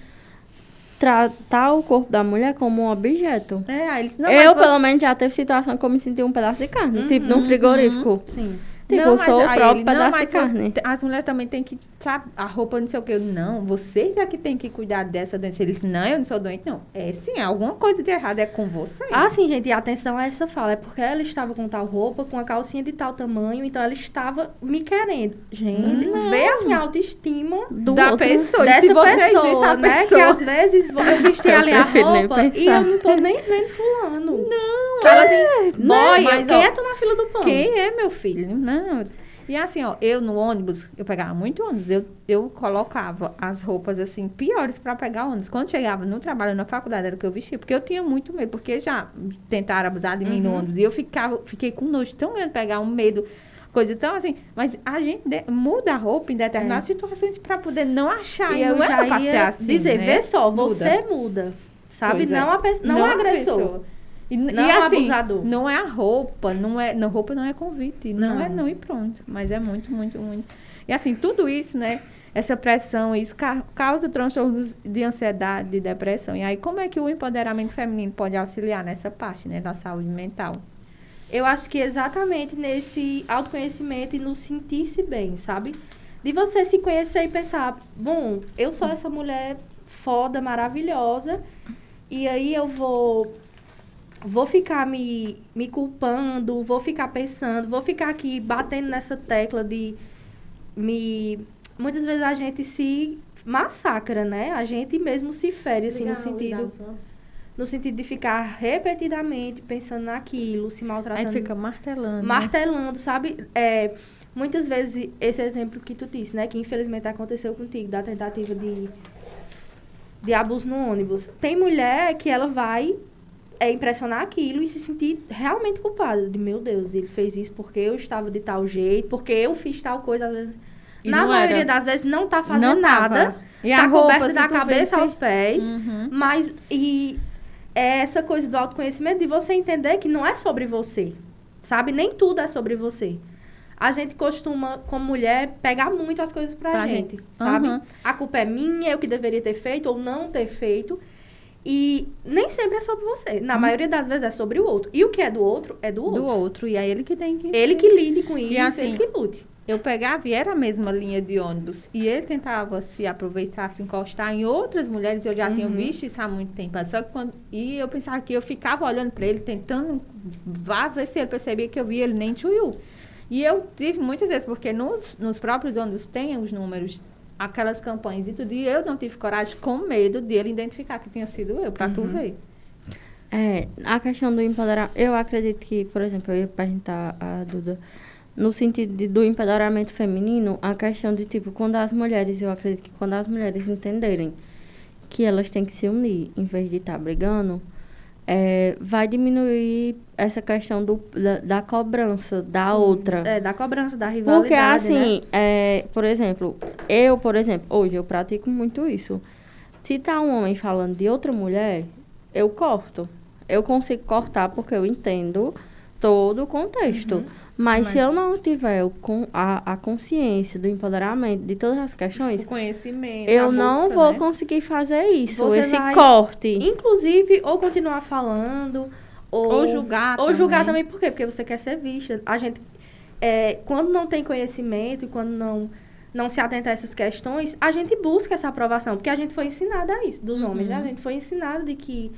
tratar o corpo da mulher como um objeto. É, eles, não, eu, pelo menos, já teve situação que eu me senti um pedaço de carne. tipo, num Uhum, frigorífico. Sim. Tipo, Não, eu mas sou o próprio ele, pedaço de carne. você- as mulheres também têm que, sabe, a roupa não sei o que. Eu, não, vocês é que têm que cuidar dessa doença. Eles, não, eu não sou doente, não. É sim, alguma coisa de errado é com vocês. Ah, sim, gente, e atenção a essa fala. É porque ela estava com tal roupa, com a calcinha de tal tamanho, então ela estava me querendo. Gente, Não. vê assim a autoestima Do da outro. pessoa. Dessa pessoa, né? pessoa. Que às vezes eu vesti ali a roupa e eu não tô nem vendo fulano. Não, Fala é, assim, boy, quem é tu na fila do pão? Quem é meu filho? Não. E assim, ó, eu no ônibus, eu pegava muito ônibus, eu, eu colocava as roupas assim, piores pra pegar ônibus. Quando chegava no trabalho, na faculdade, era o que eu vestia, porque eu tinha muito medo, porque já tentaram abusar de mim no Uhum. ônibus. E eu ficava, fiquei com nojo tão grande de pegar um medo, coisa tão assim. Mas a gente de- muda a roupa em determinadas situações pra poder não achar. E eu não já ia assim, dizer, né? vê só, Muda. você muda. Sabe? Pois é. não a pessoa, não, o a agressor. pessoa. E, Não e o assim, abusador. não é a roupa, não é, não, roupa não é convite, não, Não. é não e pronto. Mas é muito, muito, muito. E assim, tudo isso, né? Essa pressão, isso ca- causa transtornos de ansiedade, de depressão. E aí, como é que o empoderamento feminino pode auxiliar nessa parte, né, da saúde mental? Eu acho que exatamente nesse autoconhecimento e no sentir-se bem, sabe? De você se conhecer e pensar, bom, eu sou essa mulher foda, maravilhosa, e aí eu vou vou ficar me, me culpando, vou ficar pensando, vou ficar aqui batendo nessa tecla de me muitas vezes a gente se massacra, né? A gente mesmo se fere assim no sentido no sentido de ficar repetidamente pensando naquilo, se maltratando. Aí fica martelando. né? martelando, sabe? É, muitas vezes esse exemplo que tu disse, né, que infelizmente aconteceu contigo da tentativa de de abuso no ônibus. Tem mulher que ela vai é, impressionar aquilo e se sentir realmente culpada. De, meu Deus, ele fez isso porque eu estava de tal jeito, porque eu fiz tal coisa, às vezes... E na maioria era. das vezes não tá fazendo Não nada. E tá roupa, coberta da cabeça aos pés. Uhum. Mas, e é essa coisa do autoconhecimento, de você entender que não é sobre você, sabe? Nem tudo é sobre você. A gente costuma, como mulher, pegar muito as coisas pra, Pra gente, gente. sabe? Uhum. A culpa é minha, eu que deveria ter feito ou não ter feito. E nem sempre é sobre você. Na maioria das vezes é sobre o outro. E o que é do outro, é do outro. Do outro. E aí ele que tem que. Ele que lide com isso, assim, ele que lute. Eu pegava e era a mesma linha de ônibus. E ele tentava se aproveitar, se encostar em outras mulheres. Eu já tinha Uhum. visto isso há muito tempo. Só que quando. E eu pensava que eu ficava olhando para ele, tentando vá ver se ele percebia que eu via ele nem tchuiu. E eu tive muitas vezes, porque nos, nos próprios ônibus tem os números, aquelas campanhas e tudo. E eu não tive coragem, com medo dele identificar que tinha sido eu, para tu Uhum. ver. É, a questão do empoderamento, eu acredito que, por exemplo, eu ia perguntar a Duda, no sentido de- do empoderamento feminino, a questão de, tipo, quando as mulheres, eu acredito que quando as mulheres entenderem que elas têm que se unir, em vez de estar brigando, é, vai diminuir essa questão do, da, da cobrança da outra. É, da cobrança, da rivalidade, Porque assim, né? é, por exemplo, eu, por exemplo, hoje eu pratico muito isso. Se tá um homem falando de outra mulher, eu corto. Eu consigo cortar porque eu entendo todo o contexto. Mas, se eu não tiver o con- a, a consciência do empoderamento de todas as questões, O conhecimento. eu não vou né? conseguir fazer isso, Você esse vai- corte. Inclusive, ou continuar falando, ou, Ou julgar Ou julgar também. também, por quê? Porque você quer ser vista. A gente, é, quando não tem conhecimento e quando não, não se atenta a essas questões, a gente busca essa aprovação, porque a gente foi ensinada a isso, dos homens, né? A gente foi ensinado de que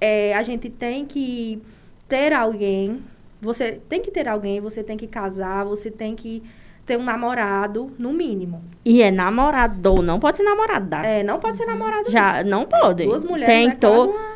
é, a gente tem que ter alguém, você tem que ter alguém, você tem que casar, você tem que ter um namorado, no mínimo. E é namorado, não pode ser namorada. É, não pode ser namorado. Já não pode. Duas mulheres, tem, né? to,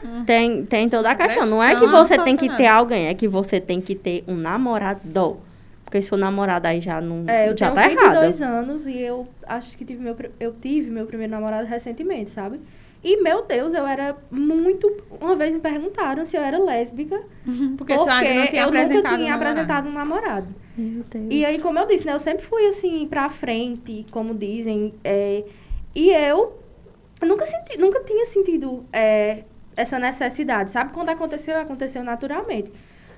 uma- tem, tem toda a questão. Não é que você tem que ter alguém, é que você tem que ter um namorado. Porque se for namorado aí já não É, eu já tenho tá 22 errado. anos e eu acho que tive meu, pri- eu tive meu primeiro namorado recentemente, sabe? E, meu Deus, eu era muito... Uma vez me perguntaram se eu era lésbica, Porque, tu ainda não tinha eu nunca apresentado tinha um apresentado um namorado. Meu Deus. E aí, como eu disse, né? Eu sempre fui, assim, pra frente, como dizem. é, e eu nunca, senti, nunca tinha sentido é, essa necessidade, sabe? Quando aconteceu, aconteceu naturalmente.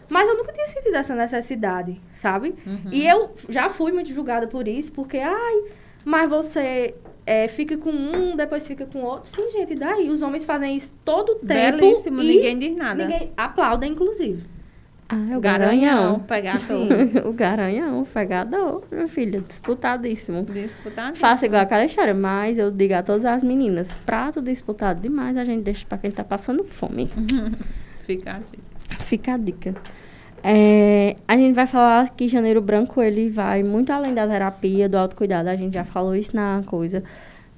Mas eu nunca tinha sentido essa necessidade, sabe? Uhum. E eu já fui muito julgada por isso, porque, ai, mas você é, fica com um, depois fica com outro. Sim, gente, e daí? Os homens fazem isso todo o tempo. Belíssimo, e ninguém diz nada. Ninguém aplauda, inclusive. Ah, é o Garanhão, garanhão. pegador. o garanhão, o pegador, meu filho, disputadíssimo. Disputar. Faça igual aquela história, mas eu digo a todas as meninas, prato disputado demais, a gente deixa pra quem tá passando fome. Fica aqui. Fica a dica. É, a gente vai falar que Janeiro Branco ele vai muito além da terapia, do autocuidado. A gente já falou isso na coisa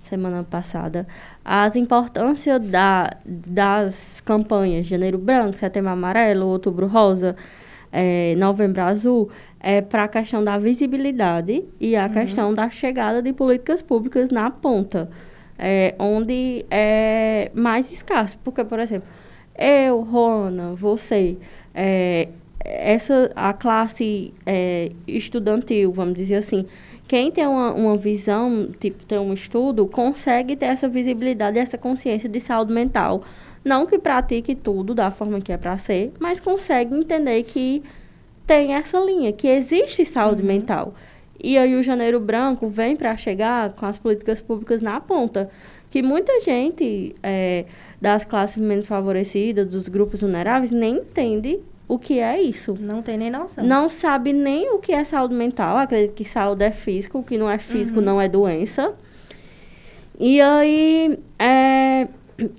semana passada. As importâncias da, das campanhas Janeiro Branco, Setembro Amarelo, Outubro Rosa, é, Novembro Azul, é para a questão da visibilidade e a questão da chegada de políticas públicas na ponta, é, onde é mais escasso. Porque, por exemplo, eu, Rona, você, é, essa a classe é, estudantil, vamos dizer assim, quem tem uma, uma visão, tipo, tem um estudo, consegue ter essa visibilidade, essa consciência de saúde mental. Não que pratique tudo da forma que é para ser, mas consegue entender que tem essa linha, que existe saúde mental. E aí o Janeiro Branco vem para chegar com as políticas públicas na ponta. Que muita gente é, das classes menos favorecidas, dos grupos vulneráveis, nem entende o que é isso. Não tem nem noção. Não sabe nem o que é saúde mental. Acredita que saúde é físico, o que não é físico não é doença. E aí, é,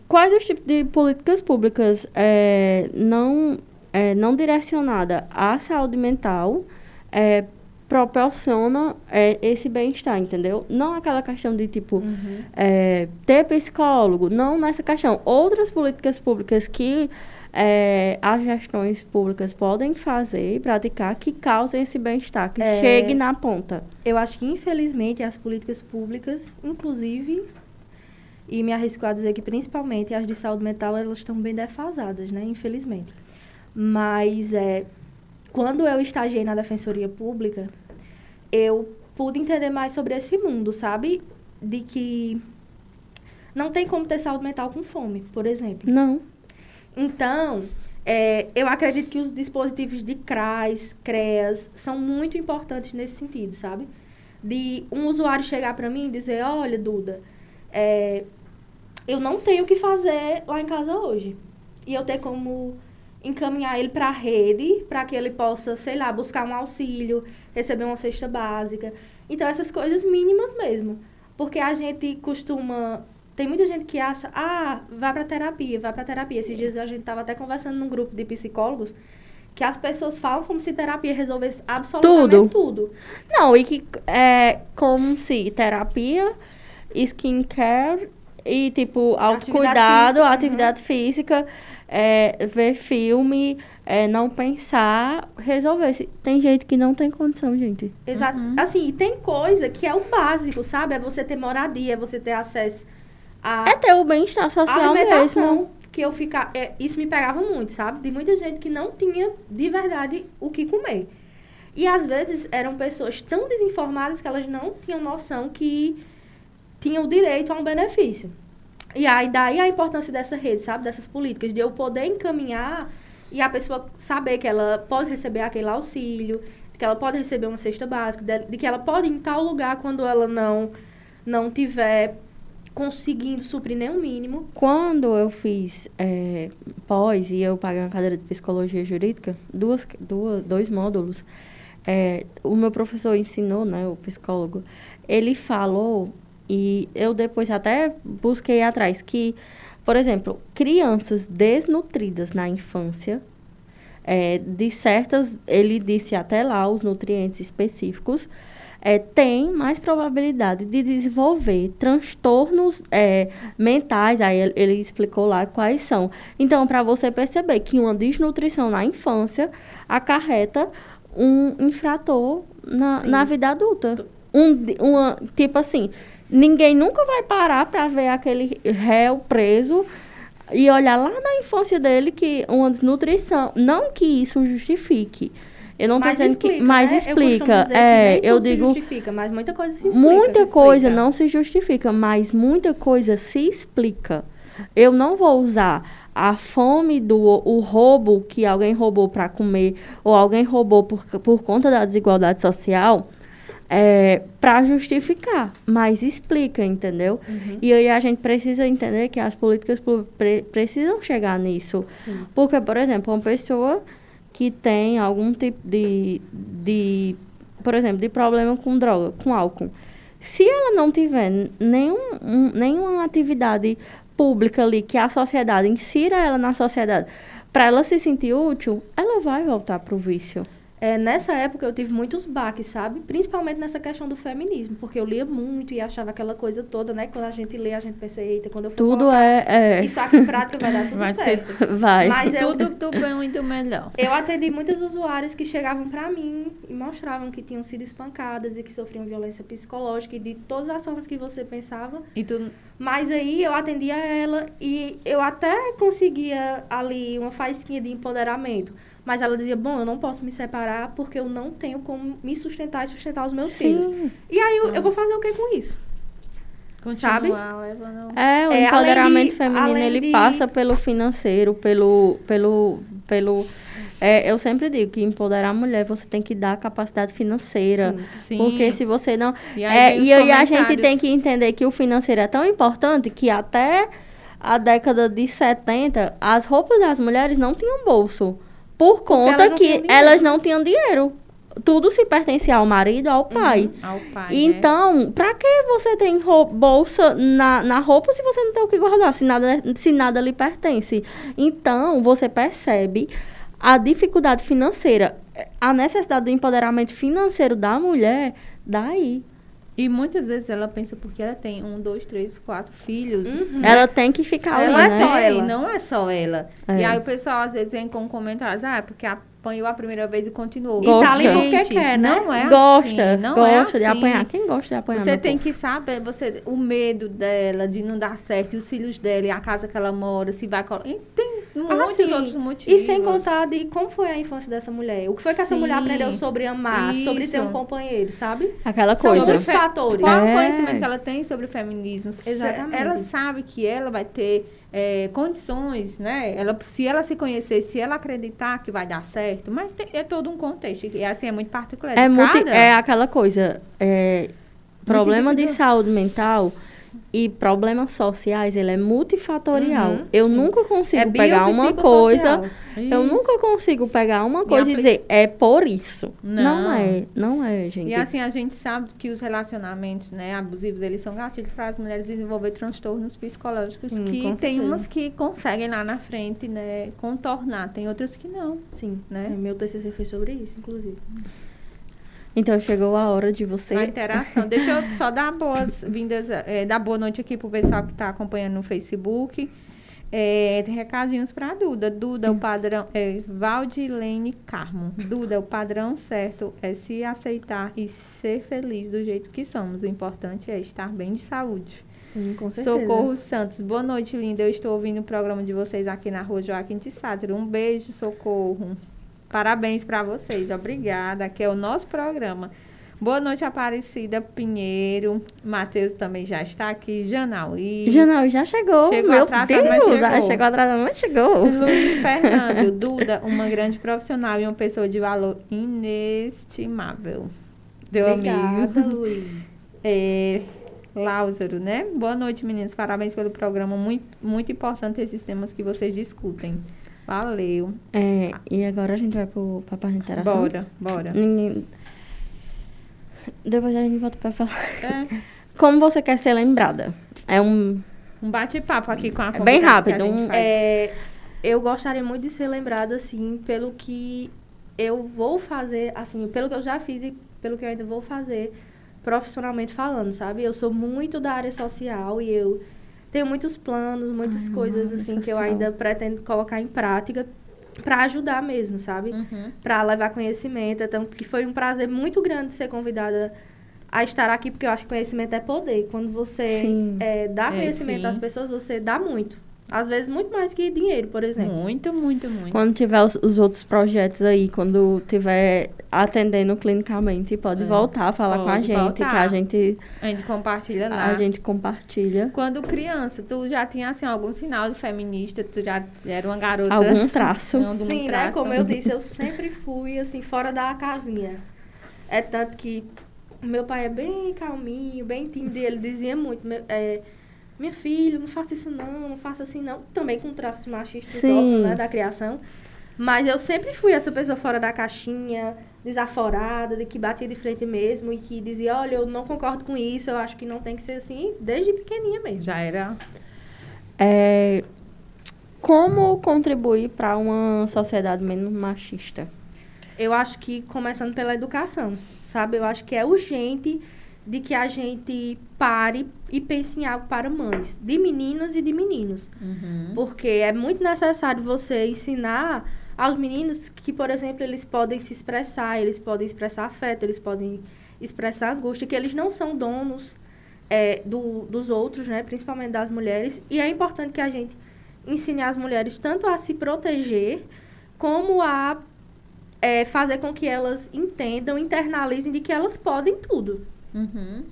quais os tipos de políticas públicas é, não, é, não direcionada à saúde mental é, proporciona é, esse bem-estar, entendeu? Não aquela questão de, tipo, Uhum. é, ter psicólogo, não nessa questão. Outras políticas públicas que é, as gestões públicas podem fazer e praticar que causem esse bem-estar, que É. chegue na ponta. Eu acho que, infelizmente, as políticas públicas, inclusive, e me arrisco a dizer que principalmente as de saúde mental, elas estão bem defasadas, né? Infelizmente. Mas, é, quando eu estagiei na Defensoria Pública, eu pude entender mais sobre esse mundo, sabe? De que não tem como ter saúde mental com fome, por exemplo. Não. Então, é, eu acredito que os dispositivos de CRAS, CREAS, são muito importantes nesse sentido, sabe? De um usuário chegar para mim e dizer, olha, Duda, é, eu não tenho o que fazer lá em casa hoje. E eu ter como encaminhar ele para a rede, para que ele possa, sei lá, buscar um auxílio, receber uma cesta básica. Então, essas coisas mínimas mesmo. Porque a gente costuma tem muita gente que acha, ah, vai pra terapia, vai pra terapia. Esses dias a gente tava até conversando num grupo de psicólogos que as pessoas falam como se terapia resolvesse absolutamente tudo. Não, e que é como se terapia, skincare e, tipo, autocuidado, física, uhum. atividade física, é, ver filme, é, não pensar, resolvesse. Tem gente que não tem condição, gente. Exato. Uhum. Assim, e tem coisa que é o básico, sabe? É você ter moradia, é você ter acesso à É ter o bem-estar social mesmo. que eu ficava. É, isso me pegava muito, sabe? De muita gente que não tinha de verdade o que comer. E às vezes eram pessoas tão desinformadas que elas não tinham noção que tinham direito a um benefício. E aí daí a importância dessa rede, sabe? Dessas políticas, de eu poder encaminhar e a pessoa saber que ela pode receber aquele auxílio, que ela pode receber uma cesta básica, de, de que ela pode ir em tal lugar quando ela não não tiver conseguindo suprir nem o mínimo. Quando eu fiz é, pós e eu paguei uma cadeira de psicologia jurídica, duas, duas, dois módulos, é, o meu professor ensinou, né, o psicólogo, ele falou, e eu depois até busquei atrás, que, por exemplo, crianças desnutridas na infância, é, de certas, ele disse até lá os nutrientes específicos, é, tem mais probabilidade de desenvolver transtornos é, mentais. Aí ele, ele, explicou lá quais são. Então, para você perceber que uma desnutrição na infância acarreta um infrator na, na vida adulta. Um, uma, tipo assim, ninguém nunca vai parar para ver aquele réu preso e olhar lá na infância dele que uma desnutrição. Não que isso justifique eu não estou dizendo explica, que. Mas né? explica. Eu é, eu digo. justifica, mas muita coisa se explica. Muita se coisa explica. não se justifica, mas muita coisa se explica. Eu não vou usar a fome do o roubo que alguém roubou para comer ou alguém roubou por, por conta da desigualdade social é, para justificar, mas explica, entendeu? Uhum. E aí a gente precisa entender que as políticas pre precisam chegar nisso. Sim. Porque, por exemplo, uma pessoa que tem algum tipo de, de, por exemplo, de problema com droga, com álcool. Se ela não tiver nenhum, um, nenhuma atividade pública ali que a sociedade insira ela na sociedade para ela se sentir útil, ela vai voltar para o vício. É, nessa época eu tive muitos baques, sabe? Principalmente nessa questão do feminismo, porque eu lia muito e achava aquela coisa toda, né? Quando a gente lê, a gente pensa, eita, quando eu for Tudo colocar, é, é. Isso aqui em prática vai dar tudo vai certo. Ser, vai. Mas eu, tudo do bem e do melhor. Eu atendi muitos usuários que chegavam para mim e mostravam que tinham sido espancadas e que sofriam violência psicológica e de todas as formas que você pensava. E tu... Mas aí eu atendia ela e eu até conseguia ali uma faísquinha de empoderamento mas ela dizia, bom, eu não posso me separar porque eu não tenho como me sustentar e sustentar os meus Sim. filhos. E aí eu, eu, vou fazer o que com isso? Continuar, sabe? É, o é, empoderamento de, feminino, ele de... passa pelo financeiro, pelo... pelo, pelo é, eu sempre digo que empoderar a mulher, você tem que dar capacidade financeira. Sim, sim. Porque se você não... E aí, é, e aí a gente tem que entender que o financeiro é tão importante que até a década de 70, as roupas das mulheres não tinham bolso. Por conta elas que elas não tinham dinheiro. Tudo se pertencia ao marido, ao pai. Uhum, ao pai então, né? pra que você tem bolsa na, na roupa se você não tem o que guardar, se nada, se nada lhe pertence? Então, você percebe a dificuldade financeira, a necessidade do empoderamento financeiro da mulher daí. E muitas vezes ela pensa porque ela tem um, dois, três, quatro filhos. Uhum. Ela tem que ficar ela Não é né? só ela. Não é só ela. É. E aí o pessoal às vezes vem com comentários, ah, porque apanhou a primeira vez e continuou. Gosta. E tá ali porque quer, né? Não é gosta, assim. Não gosta é assim. de apanhar. Quem gosta de apanhar? Você tem que saber, você, o medo dela de não dar certo, e os filhos dela, e a casa que ela mora, se vai... Tem muitos assim, outros motivos. E sem contar de como foi a infância dessa mulher. O que foi que Sim. essa mulher aprendeu sobre amar, Isso. sobre ter um companheiro, sabe? Aquela coisa. São muitos fatores. Qual é. o conhecimento que ela tem sobre o feminismo? Exatamente. Ela sabe que ela vai ter é, condições, né? Ela, se ela se conhecer, se ela acreditar que vai dar certo, mas tem, é todo um contexto. E assim, é muito particular. É, muito, é aquela coisa. É, problema de saúde mental e problemas sociais, ele é multifatorial. Uhum, eu sim. nunca consigo é pegar uma coisa, isso. eu nunca consigo pegar uma coisa e, e dizer é por isso. Não. não. é, não é, gente. E assim a gente sabe que os relacionamentos, né, abusivos, eles são gatilhos para as mulheres desenvolver transtornos psicológicos sim, que tem umas que conseguem lá na frente, né, contornar, tem outras que não. Sim, né? Meu TCC foi sobre isso, inclusive. Então chegou a hora de você. A interação. Deixa eu só dar boas-vindas, é, dar boa noite aqui pro pessoal que está acompanhando no Facebook. É, recadinhos para Duda. Duda, o padrão é Valdilene Carmo. Duda, o padrão certo é se aceitar e ser feliz do jeito que somos. O importante é estar bem de saúde. Sim, com certeza. Socorro Santos, boa noite, linda. Eu estou ouvindo o programa de vocês aqui na rua Joaquim de Sátiro. Um beijo, Socorro. Parabéns para vocês, obrigada. Aqui é o nosso programa. Boa noite, Aparecida Pinheiro. Matheus também já está aqui. Janauí. Janauí já chegou. Chegou Meu atrasado, Deus, mas chegou. ah, chegou atrasado, mas chegou. Luiz Fernando, Duda, uma grande profissional e uma pessoa de valor inestimável. Deu Obrigada, amigo. Luiz. É, Lázaro, né? Boa noite, meninas. Parabéns pelo programa. Muito, muito importante esses temas que vocês discutem. Valeu. É, e agora a gente vai pro, pra parte de interação. Bora, bora. Ninguém... Depois a gente volta pra falar. É, Como você quer ser lembrada? É um... um bate-papo aqui com a É bem que a rápido, gente um- faz. É, eu gostaria muito de ser lembrada, assim, pelo que eu vou fazer, assim, pelo que eu já fiz e pelo que eu ainda vou fazer profissionalmente falando, sabe? Eu sou muito da área social e eu tenho muitos planos, muitas Ai, coisas, área assim, que eu ainda pretendo colocar em prática para ajudar mesmo, sabe? Uhum. para levar conhecimento. Então, que foi um prazer muito grande ser convidada a estar aqui, porque eu acho que conhecimento é poder. Quando você é, dá É, conhecimento sim. às pessoas, você dá muito. Às vezes, muito mais que dinheiro, por exemplo. Muito, muito, muito. Quando tiver os, os outros projetos aí, quando tiver atendendo clinicamente, pode É, voltar a falar com a pode gente, voltar. que a gente, A gente compartilha lá. a gente compartilha Quando criança, tu já tinha, assim, algum sinal de feminista? Tu já era uma garota... algum traço. Algum Sim, né? traço? Como eu disse, eu sempre fui, assim, fora da casinha. É tanto que meu pai é bem calminho, bem tímido, e ele dizia muito, é, minha filha, não faça isso não, não faça assim não. Também com traços machistas óbvio, né, da criação. Mas eu sempre fui essa pessoa fora da caixinha, desaforada, de que batia de frente mesmo e que dizia, olha, eu não concordo com isso, eu acho que não tem que ser assim, desde pequenininha mesmo. Já era... É, como contribuir para uma sociedade menos machista? Eu acho que começando pela educação, sabe? Eu acho que é urgente de que a gente pare e pense em algo para mães, de meninas e de meninos. Uhum. Porque é muito necessário você ensinar aos meninos que, por exemplo, eles podem se expressar, eles podem expressar afeto, eles podem expressar angústia, que eles não são donos é, do, dos outros, né? Principalmente das mulheres. E é importante que a gente ensine as mulheres tanto a se proteger, como a é, fazer com que elas entendam, internalizem de que elas podem tudo. Uhum.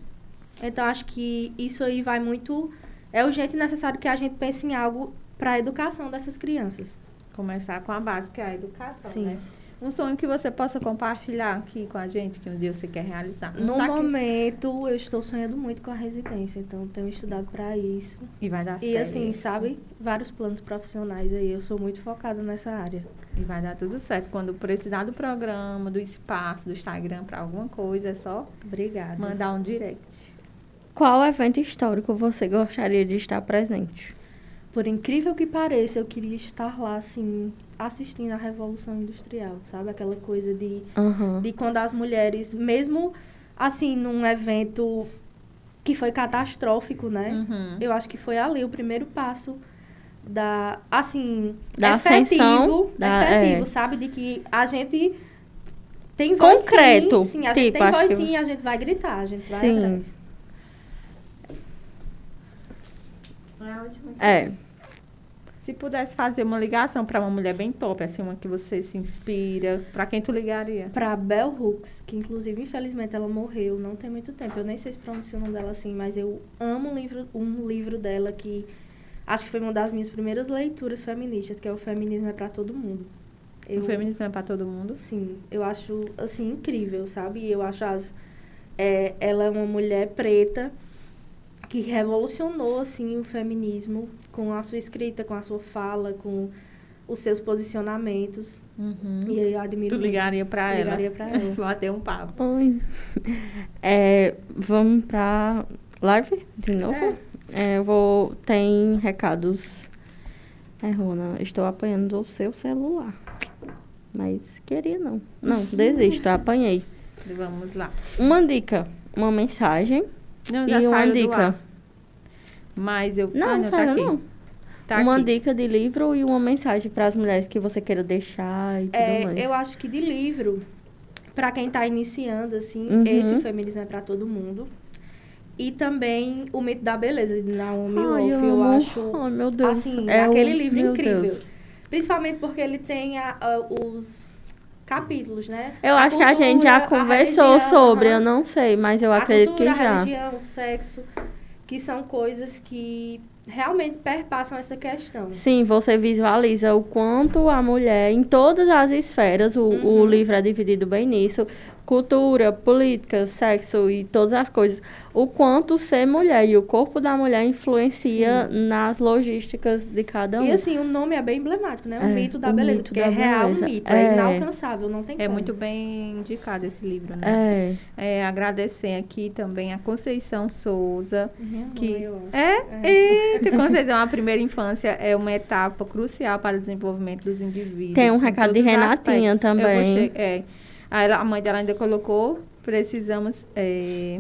Então, acho que isso aí vai muito. É urgente e necessário que a gente pense em algo para a educação dessas crianças. Começar com a base, que é a educação, Sim. né? Um sonho que você possa compartilhar aqui com a gente, que um dia você quer realizar. Não no tá aqui- momento, eu estou sonhando muito com a residência, então tenho estudado para isso. E vai dar E certo. assim, sabe, vários planos profissionais aí. Eu sou muito focada nessa área. E vai dar tudo certo. Quando precisar do programa, do espaço, do Instagram para alguma coisa, é só Obrigada. mandar um direct. Qual evento histórico você gostaria de estar presente? Por incrível que pareça, eu queria estar lá, assim, assistindo a Revolução Industrial, sabe? Aquela coisa de Aham. de quando as mulheres, mesmo assim, num evento que foi catastrófico, né? Uhum. Eu acho que foi ali o primeiro passo da, assim, Da efetivo, ascensão, da- efetivo, é. sabe? De que a gente tem voz Concreto, sim, sim a tipo, gente tem voz que- sim, a gente vai gritar, a gente vai Sim. atrás. É. Se pudesse fazer uma ligação para uma mulher bem top, assim, uma que você se inspira, para quem tu ligaria? Pra Bell Hooks, que inclusive, infelizmente, ela morreu não tem muito tempo. Eu nem sei se pronuncia o nome dela assim, mas eu amo um livro, um livro dela que acho que foi uma das minhas primeiras leituras feministas, que é o Feminismo é pra Todo Mundo. Eu, O feminismo é para todo mundo? Sim, eu acho, assim, incrível, sabe? Eu acho as... é, ela é uma mulher preta que revolucionou, assim, o feminismo com a sua escrita, com a sua fala, com os seus posicionamentos. Uhum. E eu admiro Tu ligaria para ela? Ligaria pra ela. Bater um papo. Oi. É, vamos pra live de novo? É, eu vou. Tem recados. É, Rona, estou apanhando o seu celular. Mas queria não. Não, desisto, apanhei. Vamos lá. Uma dica, uma mensagem Não, e já uma saiu do dica. Mas eu... Não, ah, não não, tá saiu aqui. não. Tá uma aqui. dica de livro e uma mensagem para as mulheres que você queira deixar e tudo É, mais. eu acho que de livro, para quem está iniciando, assim, Uhum. esse feminismo é para todo mundo. E também O Mito da Beleza, de Naomi Ai, Wolf. eu Eu, acho, Ai, meu Deus. assim, É o- aquele livro meu incrível. Deus. Principalmente porque ele tem a- a- os capítulos, né? Eu A acho que a gente já cultura, conversou religião, sobre, eu não sei, mas eu a acredito cultura, que já. a religião, o sexo, que são coisas que realmente perpassam essa questão. Sim, você visualiza o quanto a mulher, em todas as esferas, o, o Uhum. livro é dividido bem nisso, cultura, política, sexo e todas as coisas, o quanto ser mulher e o corpo da mulher influencia nas logísticas de cada um. E assim, o nome é bem emblemático, né? O É, mito da o beleza, mito porque da é real beleza. um mito, É. é, inalcançável, não tem É como. muito bem indicado esse livro, né? É, É, agradecer aqui também a Conceição Souza, Uhum, que eu acho. é, eita, Conceição, a primeira infância é uma etapa crucial para o desenvolvimento dos indivíduos. Tem um recado de Renatinha aspectos. Eu vou também. che- é, a, ela- a mãe dela ainda colocou, precisamos é,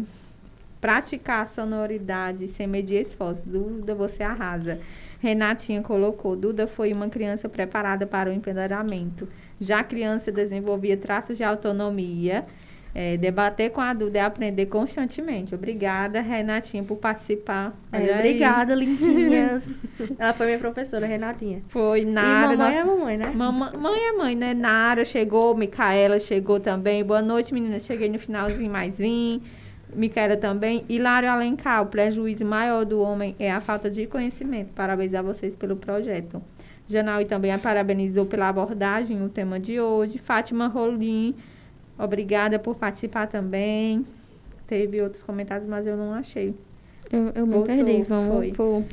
praticar a sonoridade sem medir esforço. Duda, você arrasa. Renatinha colocou, Duda foi uma criança preparada para o empoderamento. Já criança desenvolvia traços de autonomia. É, debater com a Duda é aprender constantemente. Obrigada, Renatinha, por participar. É, obrigada, lindinhas. Ela foi minha professora, Renatinha. Foi e Nara. mamãe nossa- é mamãe, né? Mamãe, mãe é mãe, né? Nara chegou, Micaela chegou também. Boa noite, meninas. Cheguei no finalzinho, mas vim. Micaela também. Hilário Alencar, o prejuízo maior do homem é a falta de conhecimento. Parabéns a vocês pelo projeto. Janaui também a parabenizou pela abordagem, o tema de hoje. Fátima Rolim, obrigada por participar também. Teve outros comentários, mas eu não achei. eu, eu me Voltou, perdi. Vamos pro...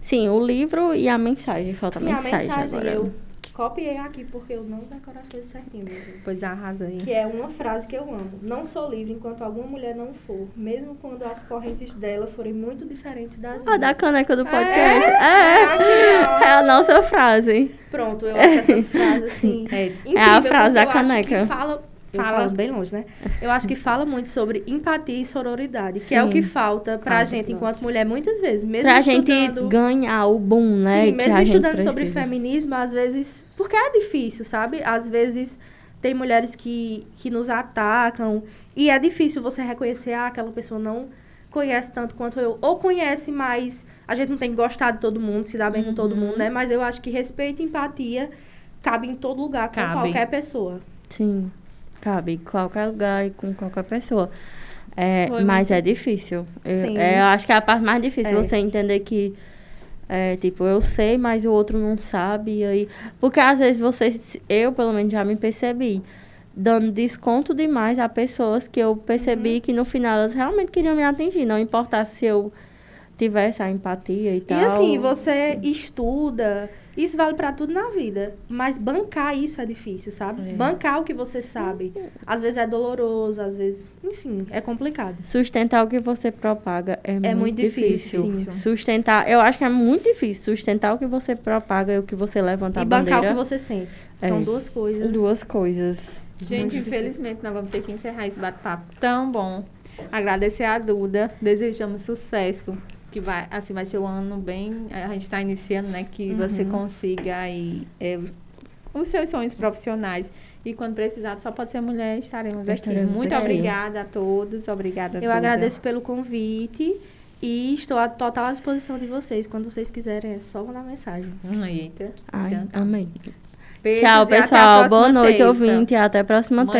Sim, o livro e a mensagem. Falta Sim, a a mensagem, mensagem agora. eu copiei aqui porque eu não decoro as coisas certinho mesmo. Pois arrasa aí. Que é uma frase que eu amo. Não sou livre enquanto alguma mulher não for, mesmo quando as correntes dela forem muito diferentes das Ah, da minhas. caneca do É, podcast. é É, é a nossa frase. Pronto, eu acho essa frase assim. É, incrível, a frase da eu acho caneca. que fala, Fala. falo bem longe, né? Eu acho que fala muito sobre empatia e sororidade, que é Sim. o que falta pra Ah, gente enquanto mulher muitas vezes, mesmo pra gente estudando, ganhar o boom, né? Sim, mesmo gente estudando sobre feminismo, às vezes, porque é difícil, sabe? Às vezes tem mulheres que, que nos atacam e é difícil você reconhecer ah, aquela pessoa não conhece tanto quanto eu, ou conhece, mas a gente não tem que gostar de todo mundo, se dar bem com todo Uhum. mundo, né? Mas eu acho que respeito e empatia cabe em todo lugar, com Cabe. qualquer pessoa. Sim, cabe em qualquer lugar e com qualquer pessoa. É, Foi mas muito- é difícil. Eu, Sim. é, eu acho que é a parte mais difícil, É. você entender que, é, tipo, eu sei, mas o outro não sabe. E aí, porque às vezes você, eu pelo menos já me percebi, dando desconto demais a pessoas que eu percebi que no final elas realmente queriam me atingir. Não importasse se eu tivesse a empatia e tal. E assim, você estuda, isso vale pra tudo na vida, mas bancar isso é difícil, sabe? É. Bancar o que você sabe. Às vezes é doloroso, às vezes, enfim, é complicado. Sustentar o que você propaga é, muito, muito difícil. difícil, sim. Sustentar, eu acho que é muito difícil sustentar o que você propaga e o que você levanta e a bancar bandeira. o que você sente. É. São duas coisas. Duas coisas. Gente, infelizmente nós vamos ter que encerrar esse bate-papo tão bom. Agradecer a Duda, desejamos sucesso, que vai, assim, vai ser um ano bem, a gente está iniciando, né, que Uhum. você consiga aí é, os, seus sonhos profissionais. E quando precisar, só pode ser mulher, estaremos, Estaremos aqui. Muito aqui. obrigada a todos, obrigada Eu Duda. agradeço pelo convite e estou à total disposição de vocês. Quando vocês quiserem, é só mandar mensagem. Eita. Ai, Então tá. amém. Beijos Tchau, a pessoal. Boa noite, terça. ouvinte. Até a próxima terça.